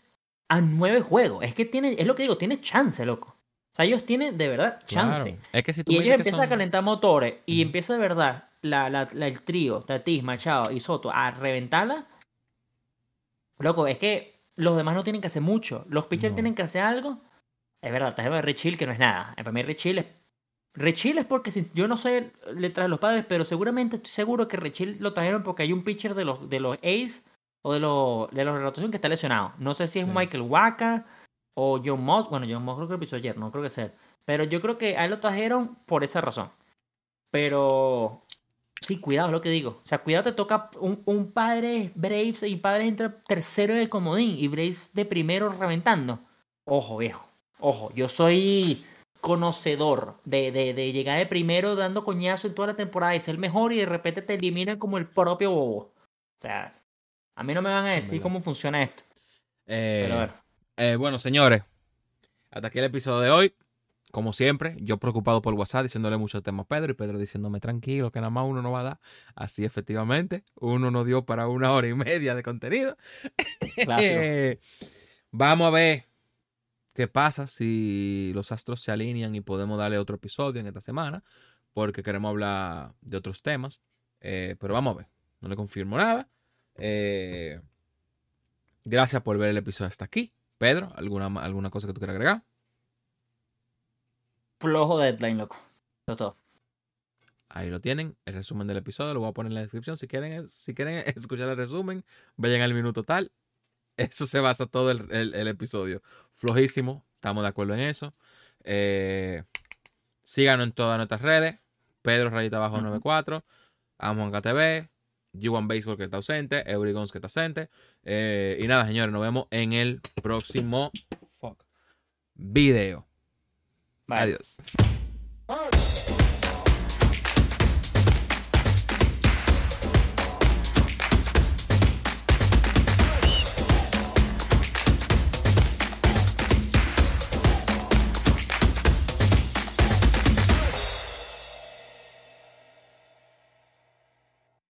a nueve juegos. Es que tiene, es lo que digo, tiene chance, loco. O sea, ellos tienen de verdad chance. Claro. Es que si tú Y ellos empiezan a calentar motores y empieza de verdad la, la- la- el trío, Tatis, Machado y Soto a reventarla. Loco, es que los demás no tienen que hacer mucho. Los pitchers No. tienen que hacer algo. Es verdad, trajimos a Rich Hill que no es nada. Para mí Rich Hill es... Rich Hill es porque si- yo no sé letras de los padres, pero seguramente estoy seguro que Rich Hill lo trajeron porque hay un pitcher de los, de los A's o de los, de los de rotación que está lesionado. No sé si es Sí. Michael Waka o John Moss. Bueno, John Moss creo que lo pisó ayer, no creo que sea. él. Pero yo creo que a él lo trajeron por esa razón. Pero sí, cuidado, es lo que digo. O sea, cuidado, te toca un, un padre Braves y padre entra tercero el comodín y Braves de primero reventando. Ojo, viejo. Ojo, yo soy conocedor de, de, de llegar de primero dando coñazo en toda la temporada y ser mejor y de repente te eliminan como el propio bobo. O sea, a mí no me van a decir cómo funciona esto. Eh, Pero a ver. Eh, bueno, señores, hasta aquí el episodio de hoy. Como siempre, yo preocupado por WhatsApp diciéndole muchos temas a Pedro y Pedro diciéndome tranquilo que nada más uno no va a dar. Así efectivamente, uno nos dio para una hora y media de contenido. Clásico. Vamos a ver qué pasa si los astros se alinean y podemos darle otro episodio en esta semana, porque queremos hablar de otros temas. Eh, pero vamos a ver, no le confirmo nada. Eh, gracias por ver el episodio hasta aquí. Pedro, ¿alguna, alguna cosa que tú quieras agregar? Flojo deadline, loco. Eso es todo. Ahí lo tienen, el resumen del episodio, lo voy a poner en la descripción. Si quieren, si quieren escuchar el resumen, vayan al minuto tal. Eso se basa todo el, el- el episodio. Flojísimo, estamos de acuerdo en eso. Eh, síganos en todas nuestras redes. Pedro Rayita Abajo Ujú. 94, Amon KTV, G1 Baseball que está ausente, Eurigons que está ausente. Eh, y nada, señores, nos vemos en el próximo fuck, video. Bye. Adiós.